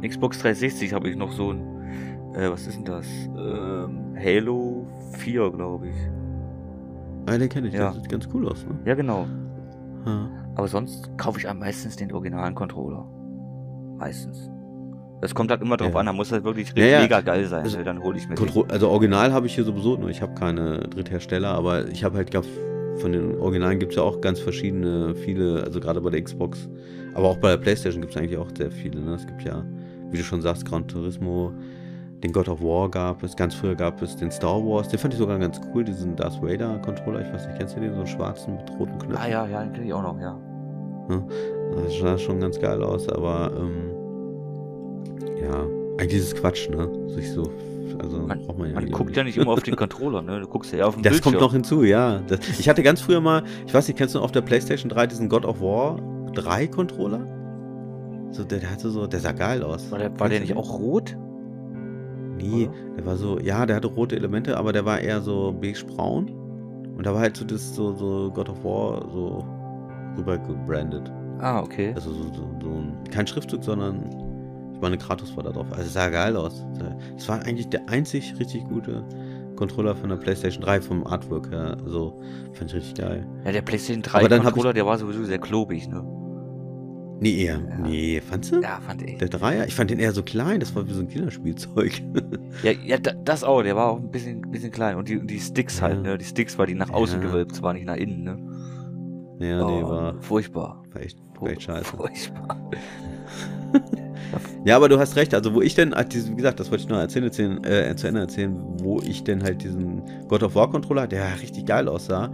Xbox 360 habe ich noch so ein. Äh, was ist denn das? Ähm, Halo 4, glaube ich. Ah, den kenne ich, Ja. der sieht ganz cool aus, ne? Ja, genau. Aber sonst kaufe ich am meistens den originalen Controller. Meistens. Das kommt halt immer drauf Ja. an, da muss halt wirklich Ja, ja. mega geil sein, Also, ne? dann hole ich mir den. Kontro also Original habe ich hier sowieso nur. Ich habe keine Dritthersteller, aber ich habe halt gab von den Originalen gibt es ja auch ganz verschiedene, viele, also gerade bei der Xbox, aber auch bei der Playstation gibt es eigentlich auch sehr viele. Ne? Es gibt ja, wie du schon sagst, Gran Turismo, den God of War gab es, ganz früher gab es den Star Wars, den fand ich sogar ganz cool, diesen Darth Vader Controller, ich weiß nicht, kennst du den, so einen schwarzen mit roten Knöpfen? Ah ja, ja, den kriege ich auch noch, ja. Das sah schon ganz geil aus, aber ähm, ja, eigentlich ist es Quatsch, ne? Sich so, also Man, braucht man ja man guckt ja nicht immer auf den [laughs] Controller, ne? Du guckst ja eher auf den Das Bildschirm. kommt noch hinzu, ja. Das, ich hatte ganz früher mal, ich weiß nicht, kennst du auf der PlayStation 3 diesen God of War 3 Controller? So, der, der hatte so, der sah geil aus. War der, war der nicht auch rot? Nee, oder? der war so, ja, der hatte rote Elemente, aber der war eher so beige-braun. Und da war halt so das, so, so God of War so rüber gebrandet. Ah, okay. Also so, so, so ein, kein Schriftzug, sondern ich meine, Kratos war da drauf. Also sah geil aus. Es war eigentlich der einzig richtig gute Controller von der PlayStation 3 vom Artwork her. Also fand ich richtig geil. Ja, der PlayStation 3 Aber dann hab Controller, der war sowieso sehr klobig, ne? Nee, eher. Ja. Nee, fandst du? Ja, fand ich. Der Dreier? Ich fand den eher so klein, das war wie so ein Kinderspielzeug. [laughs] Ja, ja da, das auch, der war auch ein bisschen, bisschen klein. Und die, und die Sticks halt, ne? Die Sticks, weil die nach außen gewölbt, zwar nicht nach innen, ne? ja, nee, Oh, war, Furchtbar. war, echt, war echt scheiße. Furchtbar. [laughs] Ja, aber du hast recht. Also, wo ich denn, wie gesagt, das wollte ich noch erzählen, erzählen äh, zu Ende erzählen, wo ich denn halt diesen God of War Controller, der richtig geil aussah.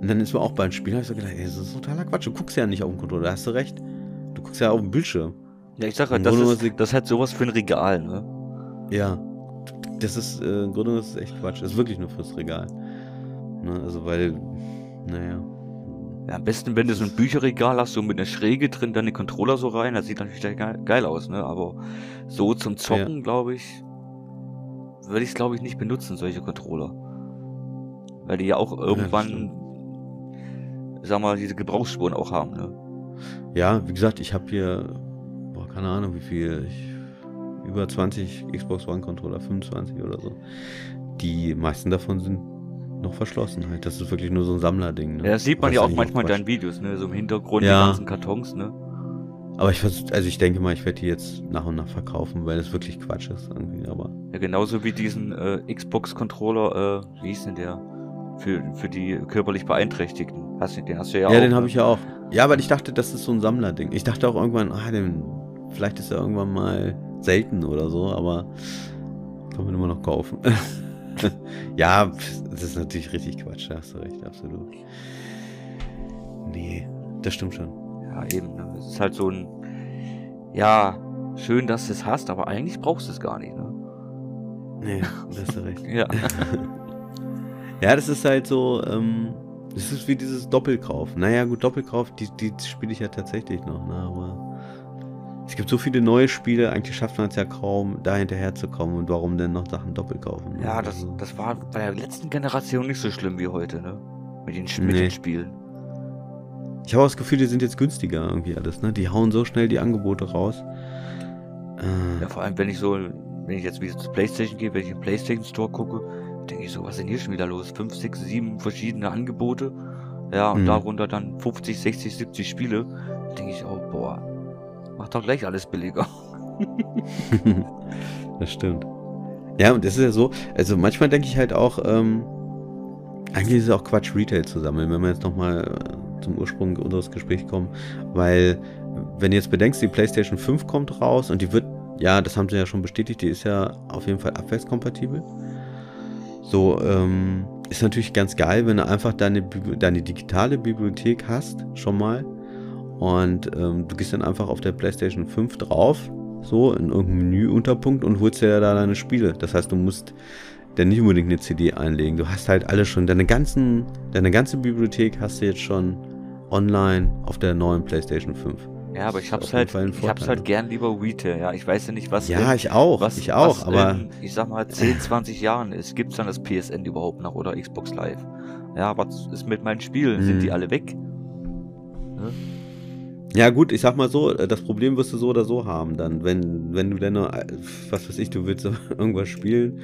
Und dann ist mir auch beim Spiel, habe ich so gedacht, ey, das ist totaler Quatsch. Du guckst ja nicht auf den Controller, da hast du recht. Du guckst ja auf den Bildschirm. Ja, ich sag halt, das ist, das ist halt sowas für ein Regal, ne? Ja. Das ist, äh, im Grunde ist echt Quatsch. Das ist wirklich nur fürs Regal. Ne, also, weil, naja. Ja, am besten, wenn du so ein Bücherregal hast, so mit einer Schräge drin, dann den Controller so rein, das sieht natürlich geil, geil aus, ne? Aber so zum Zocken, glaube ich, würde ich es, glaube ich, nicht benutzen, solche Controller. Weil die ja auch irgendwann, sag mal, diese Gebrauchsspuren auch haben, ne? Ja, wie gesagt, ich habe hier, boah, keine Ahnung, wie viel, ich, über 20 Xbox One Controller, 25 oder so. Die meisten davon sind noch verschlossen halt. Das ist wirklich nur so ein Sammlerding. Ne? Ja, das sieht man Aber ja auch manchmal in deinen Videos, ne? So im Hintergrund Ja. die ganzen Kartons, ne? Aber ich vers also ich denke mal, ich werde die jetzt nach und nach verkaufen, weil es wirklich Quatsch ist irgendwie. Aber Ja, genauso wie diesen äh, Xbox-Controller, äh, wie hieß denn der? Für, für die körperlich Beeinträchtigten. Hast du, den hast du ja, ja, auch. den ne? habe ich ja auch. Ja, aber ich dachte, das ist so ein Sammlerding. Ich dachte auch irgendwann, ah, den, vielleicht ist er irgendwann mal selten oder so, aber kann man immer noch kaufen. [laughs] ja, das ist natürlich richtig Quatsch, da hast du recht, absolut. Nee, das stimmt schon. Ja, eben. Ne? Es ist halt so ein, ja, schön, dass du es hast, aber eigentlich brauchst du es gar nicht, ne? Nee, [laughs] da hast du recht. Ja. [laughs] Ja, das ist halt so, ähm, das ist wie dieses Doppelkauf. Naja, gut, Doppelkauf, die, die spiele ich ja tatsächlich noch, ne? Aber es gibt so viele neue Spiele, eigentlich schafft man es ja kaum, da hinterher zu kommen. Und warum denn noch Sachen doppelt kaufen? ne? Ja, das, Also, das war bei der letzten Generation nicht so schlimm wie heute, ne? Mit den, mit Nee. den Spielen. ich habe auch das Gefühl, die sind jetzt günstiger irgendwie alles, ne? Die hauen so schnell die Angebote raus. Äh, Ja, vor allem, wenn ich so, wenn ich jetzt wieder zur Playstation gehe, wenn ich im Playstation Store gucke, denke ich so, was ist denn hier schon wieder los? Fünf, sechs, sieben verschiedene Angebote. Ja, und Mhm. darunter dann 50, 60, 70 Spiele. Da denke ich, oh, boah, mach doch gleich alles billiger. [laughs] das stimmt. Ja, und das ist ja so, also manchmal denke ich halt auch, ähm, eigentlich ist es auch Quatsch, Retail zu sammeln, wenn wir jetzt nochmal äh, zum Ursprung unseres Gesprächs kommen, weil, wenn du jetzt bedenkst, die PlayStation 5 kommt raus und die wird, ja, das haben sie ja schon bestätigt, die ist ja auf jeden Fall abwärtskompatibel. So, ähm, ist natürlich ganz geil, wenn du einfach deine, deine digitale Bibliothek hast, schon mal. Und ähm, du gehst dann einfach auf der PlayStation 5 drauf, so in irgendeinem Menüunterpunkt und holst dir da deine Spiele. Das heißt, du musst dann nicht unbedingt eine CD einlegen. Du hast halt alle schon, deine ganzen, deine ganze Bibliothek hast du jetzt schon online auf der neuen PlayStation 5. Ja, aber ich hab's halt, ich hab's halt gern lieber Retail, ja. Ich weiß ja nicht, was Ja, in- ich auch, was, ich auch, was aber in, ich sag mal, 10, 20 [laughs] Jahren ist, gibt's dann das PSN überhaupt noch oder Xbox Live? Ja, was ist mit meinen Spielen? Sind Hm. die alle weg? Ne? Ja gut, ich sag mal so, äh, das Problem wirst du so oder so haben dann, wenn, wenn du dann, noch, äh, was weiß ich, du willst [laughs] irgendwas spielen,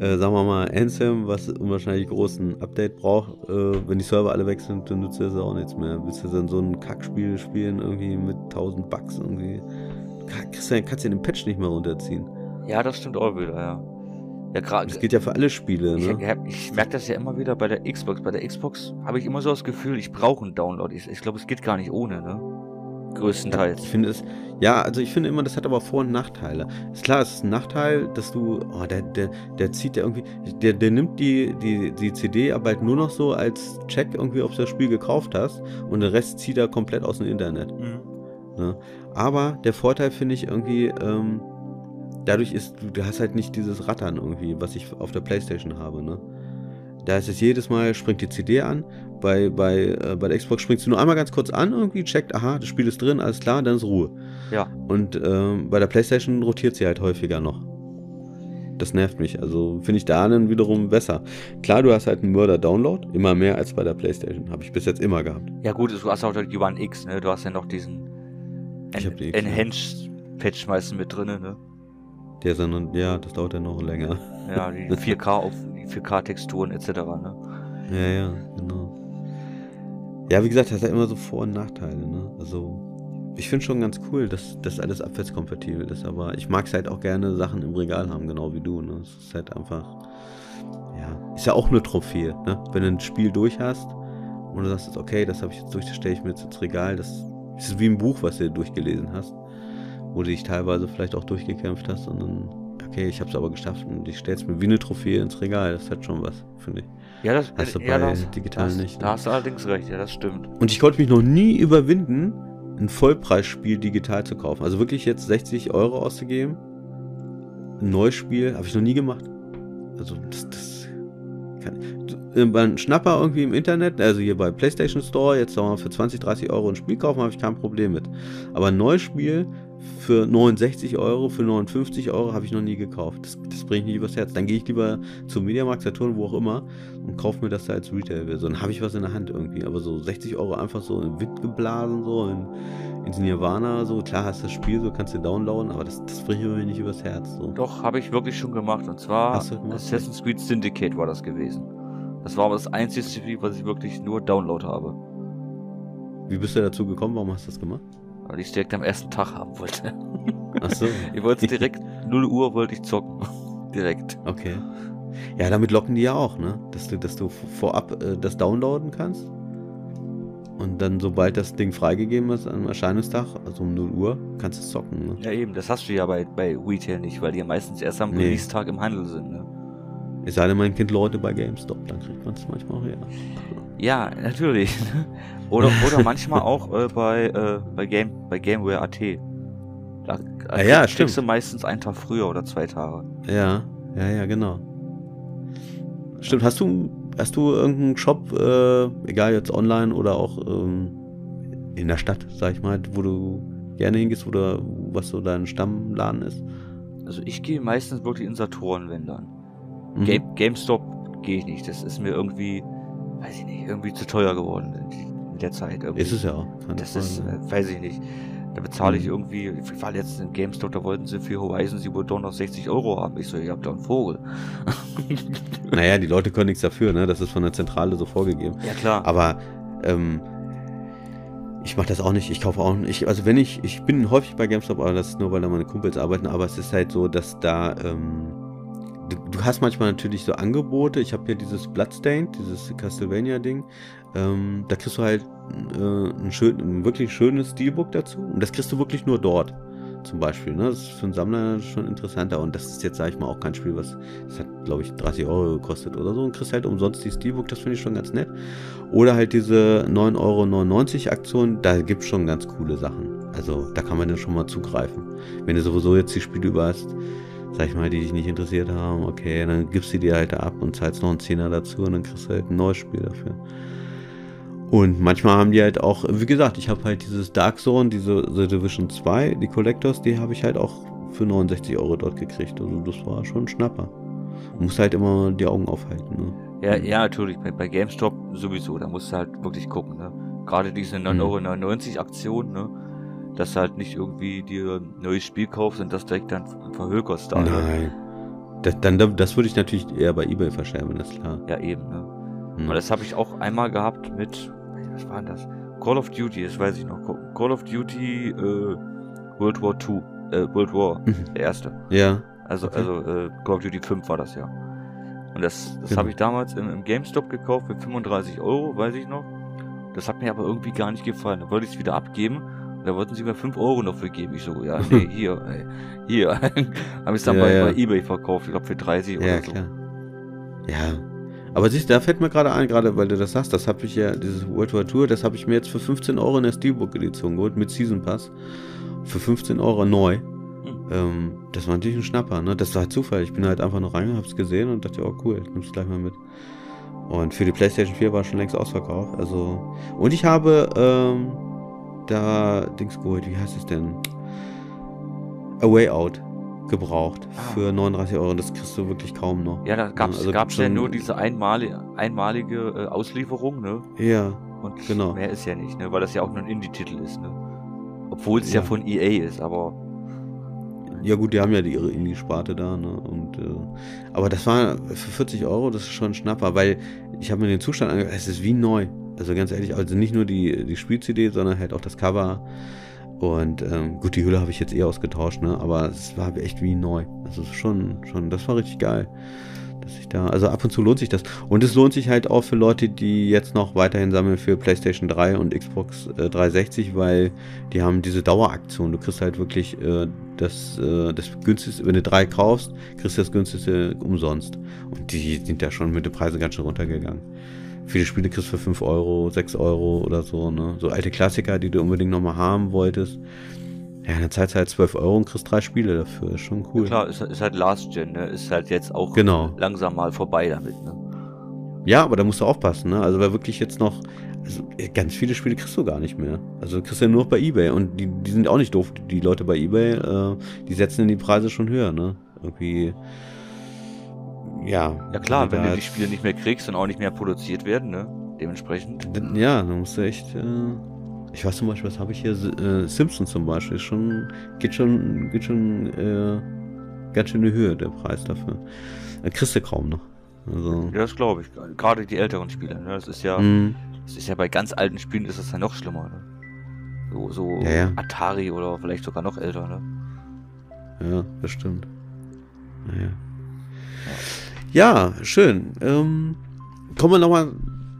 äh, sagen wir mal Anthem, was unwahrscheinlich großen Update braucht, äh, wenn die Server alle weg sind, dann nutzt du das auch nichts mehr. Willst du dann so ein Kackspiel spielen, irgendwie mit 1000 Bugs irgendwie, du, kannst du den Patch nicht mehr runterziehen. Ja, das stimmt auch wieder, ja. Ja, gerade. Das gilt ja für alle Spiele, Ich, ne? hab- ich merke das ja immer wieder bei der Xbox. Bei der Xbox habe ich immer so das Gefühl, ich brauche einen Download. Ich, ich glaube, es geht gar nicht ohne, ne? Größtenteils. Ich finde es, ja, also ich finde immer, das hat aber Vor- und Nachteile. Ist klar, es ist ein Nachteil, dass du, oh, der, der, der zieht ja irgendwie, der, der nimmt die, die, die CD aber halt nur noch so als Check irgendwie, ob du das Spiel gekauft hast und den Rest zieht er komplett aus dem Internet. Mhm. Ne? Aber der Vorteil finde ich irgendwie, ähm, dadurch ist, du, hast halt nicht dieses Rattern irgendwie, was ich auf der Playstation habe, ne? Da ist es jedes Mal, springt die CD an. Bei, bei, äh, bei der Xbox springst du nur einmal ganz kurz an, irgendwie checkt, aha, das Spiel ist drin, alles klar, dann ist Ruhe. Ja. Und ähm, bei der Playstation rotiert sie halt häufiger noch. Das nervt mich. Also finde ich da dann wiederum besser. Klar, du hast halt einen Mörder-Download, immer mehr als bei der Playstation. Habe ich bis jetzt immer gehabt. Ja, gut, du hast auch die One X, ne? Du hast ja noch diesen Ich hab die X, ja. Enhanced Patch meistens mit drinne, ne? Der ist dann, ja, das dauert dann noch länger. Ja, die [laughs] 4K auf die 4K-Texturen etc., ne? Ja, ja. Ja, wie gesagt, hat immer so Vor- und Nachteile, ne? Also, ich finde schon ganz cool, dass das alles abwärtskompatibel ist, aber ich mag es halt auch gerne Sachen im Regal haben, genau wie du, ne? Es ist halt einfach, ja, ist ja auch eine Trophäe, ne? Wenn du ein Spiel durch hast und du sagst, jetzt, okay, das habe ich jetzt durch, das stelle ich mir jetzt ins Regal, das ist wie ein Buch, was du durchgelesen hast, wo du dich teilweise vielleicht auch durchgekämpft hast und dann, okay, ich habe es aber geschafft und ich stelle es mir wie eine Trophäe ins Regal, das hat schon was, finde ich. Ja, das Hast du ja, bei das, digital das, nicht, ne? Da hast du allerdings recht, ja, das stimmt. Und ich konnte mich noch nie überwinden, ein Vollpreisspiel digital zu kaufen. Also wirklich jetzt 60 Euro auszugeben. Ein neues Spiel habe ich noch nie gemacht. Also das, das kann, äh, beim Schnapper irgendwie im Internet, also hier bei PlayStation Store, jetzt sagen wir mal für 20, 30 Euro ein Spiel kaufen, habe ich kein Problem mit. Aber ein neues Spiel für 69 Euro, für 59 Euro habe ich noch nie gekauft. Das, das bringt mich übers Herz. Dann gehe ich lieber zum Mediamarkt, Saturn, wo auch immer und kaufe mir das da als Retail-Version. Dann habe ich was in der Hand irgendwie. Aber so 60 Euro einfach so in Wind geblasen, so in, ins Nirvana, so. Klar hast du das Spiel, so kannst du downloaden, aber das, das bringt mir nicht übers Herz. So. Doch, habe ich wirklich schon gemacht. Und zwar? Assassin's Creed Syndicate war das gewesen. Das war aber das einzige Spiel, was ich wirklich nur Download habe. Wie bist du dazu gekommen? Warum hast du das gemacht? Weil ich es direkt am ersten Tag haben wollte. Ach so. [laughs] Ich wollte es direkt, 0 Uhr wollte ich zocken. [laughs] direkt. Okay. Ja, damit locken die ja auch, ne? Dass du, dass du vorab äh, das downloaden kannst. Und dann, sobald das Ding freigegeben ist am Erscheinungstag, also um 0 Uhr, kannst du es zocken, ne? Ja eben, das hast du ja bei, bei Retail nicht, weil die ja meistens erst am Nee. Release-Tag im Handel sind. Ne? Es sei denn, mein Kind Leute bei GameStop, dann kriegt man es manchmal auch her. Ja, natürlich. [laughs] oder, oder manchmal auch äh, bei, äh, bei, Game, bei Gameware.at. Da Ah ja, kriegst stimmt. du meistens einen Tag früher oder zwei Tage. Ja, ja, ja, genau. Stimmt, hast du, hast du irgendeinen Shop, äh, egal jetzt online oder auch ähm, in der Stadt, sag ich mal, wo du gerne hingehst oder was so dein Stammladen ist? Also ich gehe meistens wirklich in Saturn, wenn dann. Mhm. Game, GameStop gehe ich nicht. Das ist mir irgendwie, weiß ich nicht, irgendwie zu teuer geworden in der Zeit. Irgendwie. Ist es ja auch. keine Das ist, äh, weiß ich nicht. Da bezahle ich Mhm. irgendwie, ich war letztens in GameStop, da wollten sie für Horizon Zero Dawn noch 60 Euro haben. Ich so, ihr habt doch einen Vogel. [laughs] Naja, die Leute können nichts dafür, ne? Das ist von der Zentrale so vorgegeben. ja klar. Aber ähm, ich mache das auch nicht. Ich kaufe auch nicht. Also wenn ich, ich bin häufig bei GameStop, aber das ist nur, weil da meine Kumpels arbeiten. Aber es ist halt so, dass da ähm, du, du hast manchmal natürlich so Angebote. Ich habe hier dieses Bloodstained, dieses Castlevania-Ding. Ähm, da kriegst du halt äh, ein, schön, ein wirklich schönes Steelbook dazu. Und das kriegst du wirklich nur dort. Zum Beispiel. Ne? Das ist für einen Sammler schon interessanter. Und das ist jetzt, sag ich mal, auch kein Spiel, was. Das hat, glaube ich, 30 Euro gekostet oder so. Und kriegst halt umsonst die Steelbook. Das finde ich schon ganz nett. Oder halt diese 9,99 Euro Aktion, da gibt es schon ganz coole Sachen. Also da kann man dann schon mal zugreifen. Wenn du sowieso jetzt die Spiele über hast, sag ich mal, die dich nicht interessiert haben, okay, dann gibst du die halt ab und zahlst noch einen Zehner dazu und dann kriegst du halt ein neues Spiel dafür. Und manchmal haben die halt auch, wie gesagt, ich habe halt dieses Dark Zone, diese The Division 2, die Collectors, die habe ich halt auch für 69 Euro dort gekriegt. Also das war schon ein Schnapper. Du musst halt immer die Augen aufhalten. Ne? Ja, ja, natürlich. Bei, bei GameStop sowieso. Da musst du halt wirklich gucken. Ne? Gerade diese 9,99 Euro Aktion, ne? Dass du halt nicht irgendwie dir ein neues Spiel kaufst und das direkt dann verhökerst. Da, ne? Nein. Das, dann, das würde ich natürlich eher bei eBay verschärfen, das ist klar. Ja, eben. Ne? Hm. Und das habe ich auch einmal gehabt mit, was war denn das? Call of Duty, das weiß ich noch. Call of Duty äh, World War II. Äh, World War, Mhm. der erste. Ja, Also, Okay. also äh, Call of Duty 5 war das ja. Und das, das Genau. habe ich damals im, im GameStop gekauft für 35 Euro, weiß ich noch. Das hat mir aber irgendwie gar nicht gefallen. Da wollte ich es wieder abgeben. Da wollten sie mir 5 Euro noch für geben. Ich so, ja, nee, [laughs] hier, ey, hier. [laughs] habe ich es dann Ja, bei, ja. bei Ebay verkauft, ich glaube für 30 ja, oder so. klar. Ja. Aber siehst du, da fällt mir gerade ein, gerade weil du das sagst, das habe ich ja, dieses World War Tour, das habe ich mir jetzt für 15 Euro in der Steelbook-Edition geholt, mit Season Pass. Für 15 Euro neu. Hm. Ähm, das war natürlich ein Schnapper, ne? Das war halt Zufall. Ich bin halt einfach noch reingegangen, hab's gesehen und dachte, oh cool, nimm's gleich mal mit. Und für die PlayStation 4 war schon längst ausverkauft. Also. Und ich habe ähm, da Dings geholt, wie heißt es denn? A Way Out gebraucht Ah. für 39 Euro. Das kriegst du wirklich kaum noch. Ja, da gab's, also gab's ja nur diese einmalige, einmalige äh, Auslieferung, ne? Ja, Und Genau. mehr ist ja nicht, ne? Weil das ja auch nur ein Indie-Titel ist, ne? Obwohl es ja. Ja. von EA ist, aber ja gut, die haben ja die, ihre Indie-Sparte da, ne? Und, äh, aber das war für 40 Euro, das ist schon ein Schnapper, weil ich habe mir den Zustand angeguckt, es ist wie neu. Also ganz ehrlich, also nicht nur die, die Spiel-CD, sondern halt auch das Cover. Und ähm, gut, die Hülle habe ich jetzt eh ausgetauscht, ne? Aber es war echt wie neu. Also schon, schon, das war richtig geil. Dass ich da, also ab und zu lohnt sich das. Und es lohnt sich halt auch für Leute, die jetzt noch weiterhin sammeln für PlayStation 3 und Xbox äh, 360, weil die haben diese Daueraktion. Du kriegst halt wirklich äh, das, äh, das günstigste, wenn du drei kaufst, kriegst du das günstigste umsonst. Und die sind ja schon mit den Preisen ganz schön runtergegangen. Viele Spiele kriegst du für 5 Euro, 6 Euro oder so, ne? So alte Klassiker, die du unbedingt nochmal haben wolltest. Ja, dann zahlst du halt 12 Euro und kriegst drei Spiele dafür. Ist schon cool. klar, ist, ist halt Last Gen, ne? Ist halt jetzt auch Genau. langsam mal vorbei damit, ne? Ja, aber da musst du aufpassen, ne? Also weil wirklich jetzt noch, also äh, ganz viele Spiele kriegst du gar nicht mehr. Also du kriegst ja nur noch bei Ebay und die, die sind auch nicht doof. Die Leute bei Ebay, äh, die setzen die Preise schon höher, ne? Irgendwie, ja. Ja klar, wenn du die Spiele nicht mehr kriegst und auch nicht mehr produziert werden, ne? Dementsprechend. Ja, da musst du echt, äh, ich weiß zum Beispiel, was habe ich hier, äh, Simpsons zum Beispiel, ist schon, geht schon, geht schon, äh, ganz schön in die Höhe, der Preis dafür. Äh, kriegst du kaum noch. Also, Ja, das glaube ich. Gerade die älteren Spiele, ne? Das ist ja, mh, das ist ja bei ganz alten Spielen ist das ja noch schlimmer, ne? So, so Ja, ja. Atari oder vielleicht sogar noch älter, ne? Ja, das stimmt. Naja. Ja, schön. Ähm, kommen wir nochmal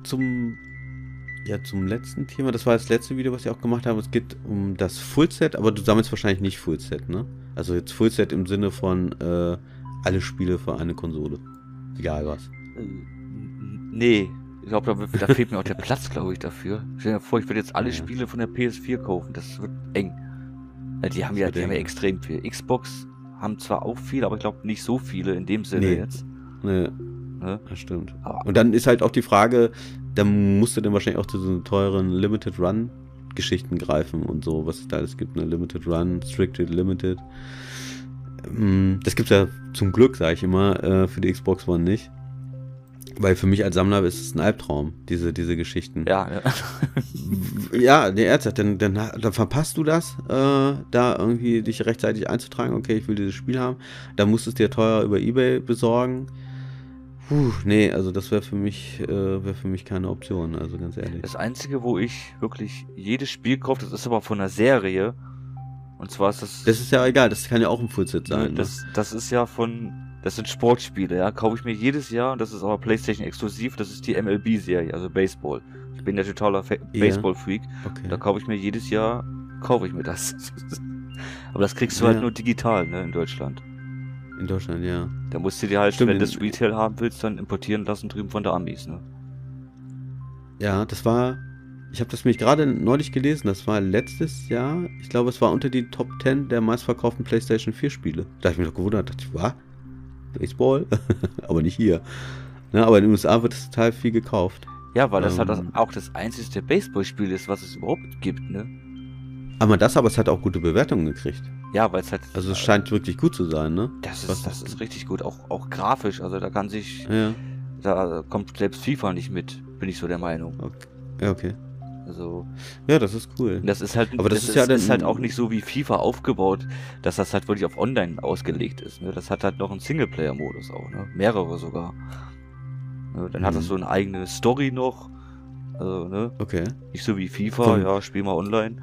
zum, ja, zum letzten Thema. Das war das letzte Video, was ich auch gemacht habe. Es geht um das Fullset, aber du sammelst wahrscheinlich nicht Fullset, ne? Also jetzt Fullset im Sinne von äh, alle Spiele für eine Konsole. Egal was. Äh, nee, Ich glaube, da, da, fehlt mir auch der Platz, glaube ich, dafür. Stell dir vor, ich würde jetzt alle ja. Spiele von der PS4 kaufen. Das wird eng. Die haben ja, die haben ja extrem viel. Xbox haben zwar auch viel, aber ich glaube nicht so viele in dem Sinne nee. jetzt. Nee. Ne? Das stimmt. Aber und dann ist halt auch die Frage, da musst du dann wahrscheinlich auch zu so teuren Limited Run Geschichten greifen und so, was es da alles gibt, eine Limited Run, Stricted Limited. Mm, das gibt es ja zum Glück, sage ich immer, äh, für die Xbox One nicht. Weil für mich als Sammler ist es ein Albtraum, diese, diese Geschichten. Ja, ja. ja, der Ernsthaft, dann, dann, dann verpasst du das, äh, da irgendwie dich rechtzeitig einzutragen, okay, ich will dieses Spiel haben. Dann musst du es dir teuer über Ebay besorgen. Puh, nee, also das wäre für mich, äh, wäre für mich keine Option, also ganz ehrlich. Das Einzige, wo ich wirklich jedes Spiel kaufe, das ist aber von einer Serie. Und zwar ist das. Das ist ja egal, das kann ja auch ein Fullset sein. Das, ne? das ist ja von das sind Sportspiele, ja. Kaufe ich mir jedes Jahr und das ist aber PlayStation exklusiv. Das ist die MLB-Serie, also Baseball. Ich bin ja totaler Fa yeah. Baseball-Freak. Okay. Da kaufe ich mir jedes Jahr, kaufe ich mir das. [laughs] aber das kriegst du halt ja. halt nur digital, ne, in Deutschland. In Deutschland, ja. Da musst du dir halt, Stimmt, wenn du das Retail haben willst, dann importieren lassen drüben von der Amis, ne? Ja, das war. Ich habe das mich gerade neulich gelesen. Das war letztes Jahr. Ich glaube, es war unter die Top 10 der meistverkauften PlayStation 4 Spiele. Da habe ich mich doch gewundert. Dachte ich, was? Baseball, [laughs] aber nicht hier. Ne, aber in den USA wird es total viel gekauft. Ja, weil das halt ähm, halt auch das einzige Baseballspiel ist, was es überhaupt gibt, ne? Aber das, aber es hat auch gute Bewertungen gekriegt. Ja, weil es halt. Also es scheint wirklich gut zu sein, ne? Das ist, das ist richtig gut, auch, auch grafisch. Also da kann sich. Ja. Da kommt selbst FIFA nicht mit, bin ich so der Meinung. Okay. Ja, okay. Also ja, das ist cool. Das ist halt, aber das, das ist, ja dann, ist halt auch nicht so wie FIFA aufgebaut, dass das halt wirklich auf Online ausgelegt ist. Ne? Das hat halt noch einen Singleplayer-Modus auch, ne? mehrere sogar. Ne? Dann mhm. hat das mhm. so eine eigene Story noch. Also, ne? Okay. Nicht so wie FIFA, Von... ja, spiel mal online.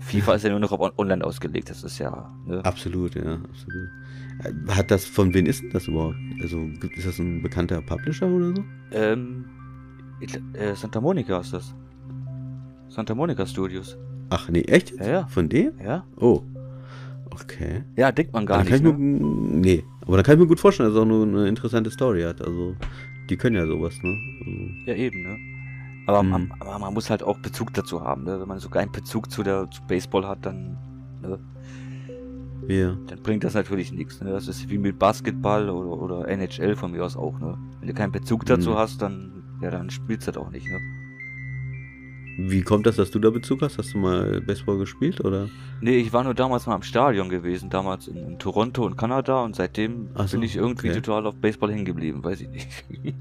FIFA ist ja nur noch auf online ausgelegt, das ist ja. Ne? Absolut, ja, absolut. Hat das, von wem ist denn das überhaupt? Also, ist das ein bekannter Publisher oder so? Ähm, äh, Santa Monica ist das. Santa Monica Studios. Ach nee, echt? Ja, ja. Von dem? Ja. Oh. Okay. Ja, denkt man gar nicht. Kann ich ne? mir, nee, aber dann kann ich mir gut vorstellen, dass es auch nur eine interessante Story hat. Also, die können ja sowas, ne? Also. Ja, eben, ne? Aber, hm. man, aber, man, muss halt auch Bezug dazu haben, ne? Wenn man sogar einen Bezug zu der zu Baseball hat, dann, ne? Ja. Dann bringt das natürlich nichts, ne? Das ist wie mit Basketball oder, oder NHL von mir aus auch, ne? Wenn du keinen Bezug dazu hm. hast, dann ja, dann spielst du das auch nicht, ne? Wie kommt das, dass du da Bezug hast? Hast du mal Baseball gespielt, oder? Nee, ich war nur damals mal im Stadion gewesen, damals in, in Toronto und Kanada und seitdem so, bin ich irgendwie okay. total auf Baseball hängen geblieben, weiß ich nicht. [laughs]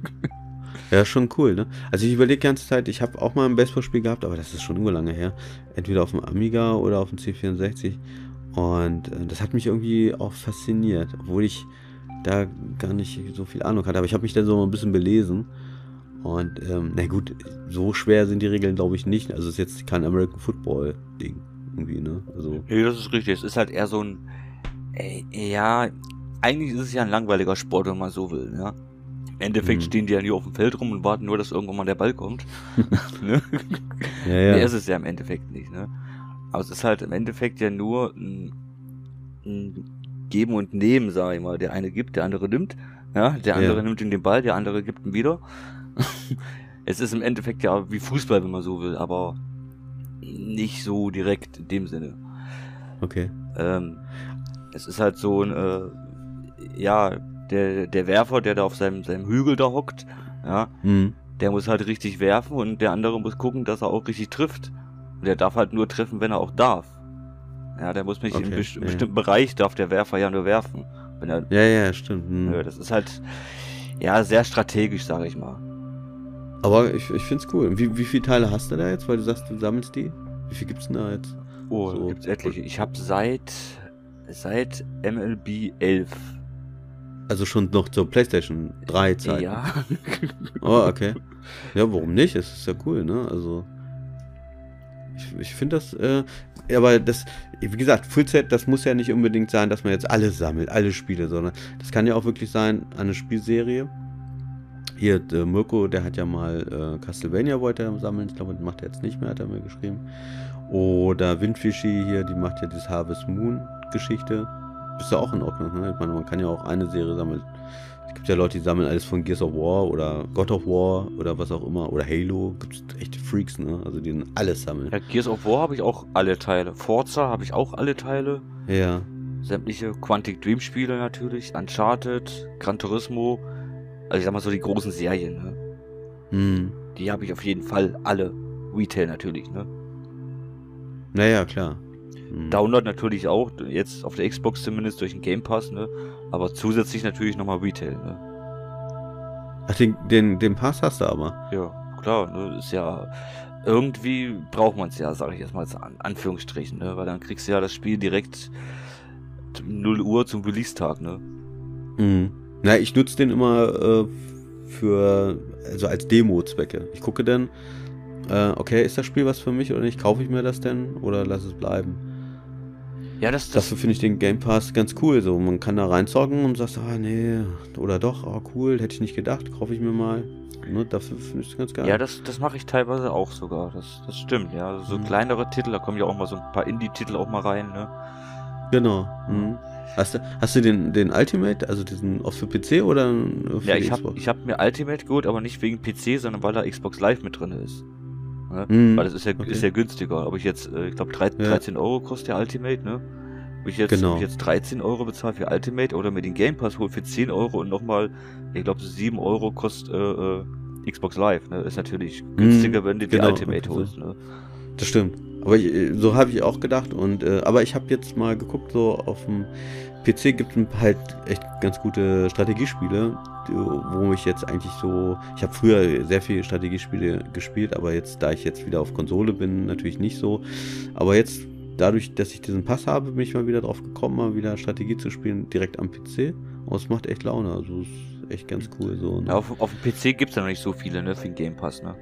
ja, schon cool, ne? Also ich überlege die ganze Zeit, ich habe auch mal ein Baseballspiel gehabt, aber das ist schon immer lange her. Entweder auf dem Amiga oder auf dem C64. Und äh, das hat mich irgendwie auch fasziniert, obwohl ich da gar nicht so viel Ahnung hatte. Aber ich habe mich dann so ein bisschen belesen. Und ähm, na gut, so schwer sind die Regeln, glaube ich, nicht. Also es ist jetzt kein American Football-Ding irgendwie, ne? Also. Nee, das ist richtig. Es ist halt eher so ein. Äh, ja, eigentlich ist es ja ein langweiliger Sport, wenn man so will, ja. Im Endeffekt mhm. stehen die ja nie auf dem Feld rum und warten nur, dass irgendwann mal der Ball kommt. [laughs] ne? Ja, ja. Nee, ist es ja im Endeffekt nicht, ne? Aber es ist halt im Endeffekt ja nur ein, ein Geben und Nehmen, sag ich mal. Der eine gibt, der andere nimmt. Ja, der andere ja. nimmt ihm den Ball, der andere gibt ihn wieder. Es ist im Endeffekt ja wie Fußball, wenn man so will, aber nicht so direkt in dem Sinne. Okay. Ähm, es ist halt so ein, äh, ja, der, der Werfer, der da auf seinem, seinem Hügel da hockt, ja, mhm. der muss halt richtig werfen und der andere muss gucken, dass er auch richtig trifft. Und der darf halt nur treffen, wenn er auch darf. Ja, der muss nicht okay. in besti ja. bestimmten Bereich darf der Werfer ja nur werfen. Wenn er, ja, ja, stimmt. Mhm. Ja, das ist halt, ja, sehr strategisch, sage ich mal. Aber ich, ich finde es cool. Wie, wie viele Teile hast du da jetzt? Weil du sagst, du sammelst die. Wie viel gibt's denn da jetzt? Oh, so. gibt's etliche. Ich habe seit seit MLB 11. Also schon noch zur PlayStation 3 Zeit. Ja. [laughs] oh, okay. Ja, warum nicht? Es ist ja cool, ne? Also ich, ich finde das, äh, aber das, wie gesagt, Fullset, das muss ja nicht unbedingt sein, dass man jetzt alles sammelt, alle Spiele, sondern das kann ja auch wirklich sein, eine Spielserie hier, der Mirko, der hat ja mal äh, Castlevania wollte er sammeln. Ich glaube, das macht er jetzt nicht mehr, hat er mir geschrieben. Oder Windfishy hier, die macht ja das Harvest Moon Geschichte. ist ja auch in Ordnung. Ne? Ich meine, man kann ja auch eine Serie sammeln. Es gibt ja Leute, die sammeln alles von Gears of War oder God of War oder was auch immer. Oder Halo. Gibt es echte Freaks, ne? Also die alles sammeln. Ja, Gears of War habe ich auch alle Teile. Forza habe ich auch alle Teile. Ja. Sämtliche Quantic Dream Spiele natürlich. Uncharted, Gran Turismo. Also ich sag mal so die großen Serien, ne? Hm. Die habe ich auf jeden Fall alle. Retail natürlich, ne? Naja, klar. Hm. Download natürlich auch, jetzt auf der Xbox zumindest durch den Game Pass, ne? Aber zusätzlich natürlich nochmal Retail, ne? Ach, den, den, den Pass hast du aber. Ja, klar, ne? Ist ja. Irgendwie braucht man es ja, sage ich jetzt mal an Anführungsstrichen, ne? Weil dann kriegst du ja das Spiel direkt 0 Uhr zum Release-Tag, ne? Mhm. Na, ich nutze den immer äh, für, also als Demo-Zwecke. Ich gucke dann, äh, okay, ist das Spiel was für mich oder nicht? Kaufe ich mir das denn oder lass es bleiben? Ja, das, das Dafür finde ich den Game Pass ganz cool. So, man kann da reinzocken und sagt, ah nee, oder doch, ah cool, hätte ich nicht gedacht, kaufe ich mir mal. Ne, dafür finde ich es ganz geil. Ja, das, das mache ich teilweise auch sogar. Das, das stimmt, ja. So Mhm. kleinere Titel, da kommen ja auch mal so ein paar Indie-Titel auch mal rein, ne? Genau. Mhm. Hast du, hast du den, den Ultimate, also diesen auch für PC oder für Ja, ich habe hab mir Ultimate geholt, aber nicht wegen PC, sondern weil da Xbox Live mit drin ist. Ne? Mhm, Weil das ist ja, okay. ist ja günstiger. Ob ich jetzt, äh, ich glaube, 13, Ja. 13 Euro kostet der Ultimate, ne? Ob ich jetzt, Genau. ob ich jetzt 13 Euro bezahle für Ultimate oder mir den Game Pass hole für 10 Euro und nochmal, ich glaube, 7 Euro kostet äh, äh, Xbox Live, ne? Ist natürlich günstiger, wenn du die genau, Ultimate holst, ne? Das stimmt. Aber ich, so habe ich auch gedacht. Und äh, aber ich habe jetzt mal geguckt, so auf dem PC gibt es halt echt ganz gute Strategiespiele, wo ich jetzt eigentlich so. Ich habe früher sehr viele Strategiespiele gespielt, aber jetzt, da ich jetzt wieder auf Konsole bin, natürlich nicht so. Aber jetzt, dadurch, dass ich diesen Pass habe, bin ich mal wieder drauf gekommen, mal wieder Strategie zu spielen, direkt am PC. Und es macht echt Laune. Also es ist echt ganz cool so. Ne? Ja, auf, auf dem PC gibt's ja noch nicht so viele, ne, für den Game Pass, ne?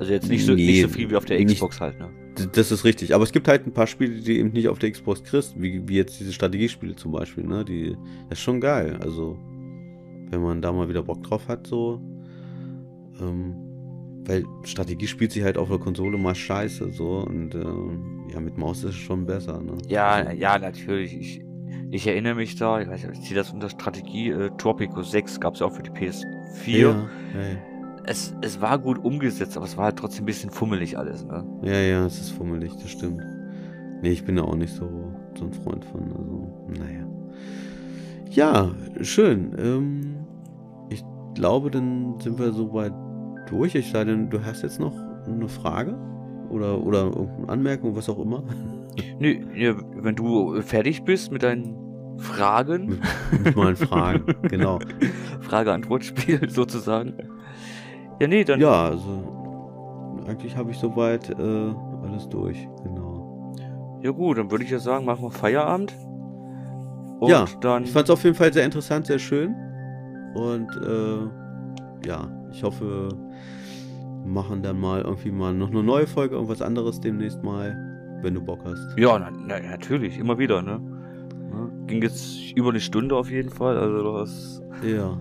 Also jetzt nicht so, Nee, nicht so viel wie auf der nicht- Xbox halt, ne? Das ist richtig. Aber es gibt halt ein paar Spiele, die eben nicht auf der Xbox kriegst, wie, wie jetzt diese Strategiespiele zum Beispiel, ne? Die, das ist schon geil. Also, wenn man da mal wieder Bock drauf hat, so. Ähm, weil Strategie spielt sich halt auf der Konsole mal scheiße, so. Und ähm, ja, mit Maus ist es schon besser, ne? Ja, Also, ja, natürlich. Ich, ich erinnere mich da, ich weiß nicht, ich ziehe das unter Strategie, äh, Tropico 6 gab's ja auch für die PS4. Ja, ja, Es, es war gut umgesetzt, aber es war halt trotzdem ein bisschen fummelig alles, ne? ja, ja, es ist fummelig, das stimmt. Nee, ich bin da auch nicht so, so ein Freund von. Also, naja. Ja, schön. Ähm, ich glaube, dann sind wir soweit durch. Ich sei denn, du hast jetzt noch eine Frage? Oder, oder irgendeine Anmerkung, was auch immer. Nö, ja, wenn du fertig bist mit deinen Fragen, Mit meinen Fragen. [laughs] Genau. Frage-Antwort-Spiel sozusagen. Ja, nee, dann. Ja, also eigentlich habe ich soweit äh, alles durch. Genau. Ja gut, dann würde ich ja sagen, machen wir Feierabend. Und Ja, dann. Ich fand es auf jeden Fall sehr interessant, sehr schön. Und äh, ja, ich hoffe, wir machen dann mal irgendwie mal noch eine neue Folge, irgendwas anderes demnächst mal, wenn du Bock hast. Ja, na, na, natürlich, immer wieder, ne? Ne? Ging jetzt über eine Stunde auf jeden Fall, also du hast Ja,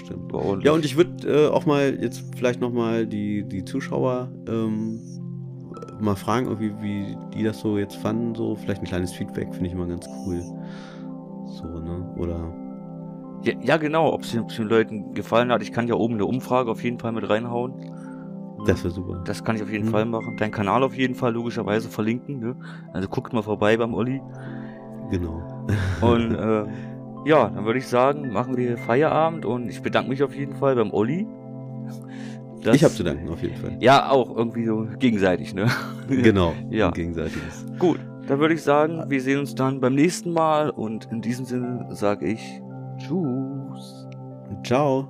das stimmt. war ordentlich. Ja, und ich würde äh, auch mal jetzt vielleicht nochmal die, die Zuschauer ähm, mal fragen, irgendwie, wie die das so jetzt fanden. So, vielleicht ein kleines Feedback finde ich immer ganz cool. So, ne? Oder. ja, ja, genau, ob es den Leuten gefallen hat. Ich kann ja oben eine Umfrage auf jeden Fall mit reinhauen. Das wäre super. Das kann ich auf jeden Mhm. Fall machen. Dein Kanal auf jeden Fall logischerweise verlinken. Ne? Also guckt mal vorbei beim Olli. Genau. Und [laughs] äh, ja, dann würde ich sagen, machen wir Feierabend und ich bedanke mich auf jeden Fall beim Olli. ich habe zu danken, auf jeden Fall. Ja, auch irgendwie so gegenseitig, ne? [laughs] Genau. [laughs] Ja. Gegenseitiges. Gut, dann würde ich sagen, wir sehen uns dann beim nächsten Mal und in diesem Sinne sage ich Tschüss. Ciao.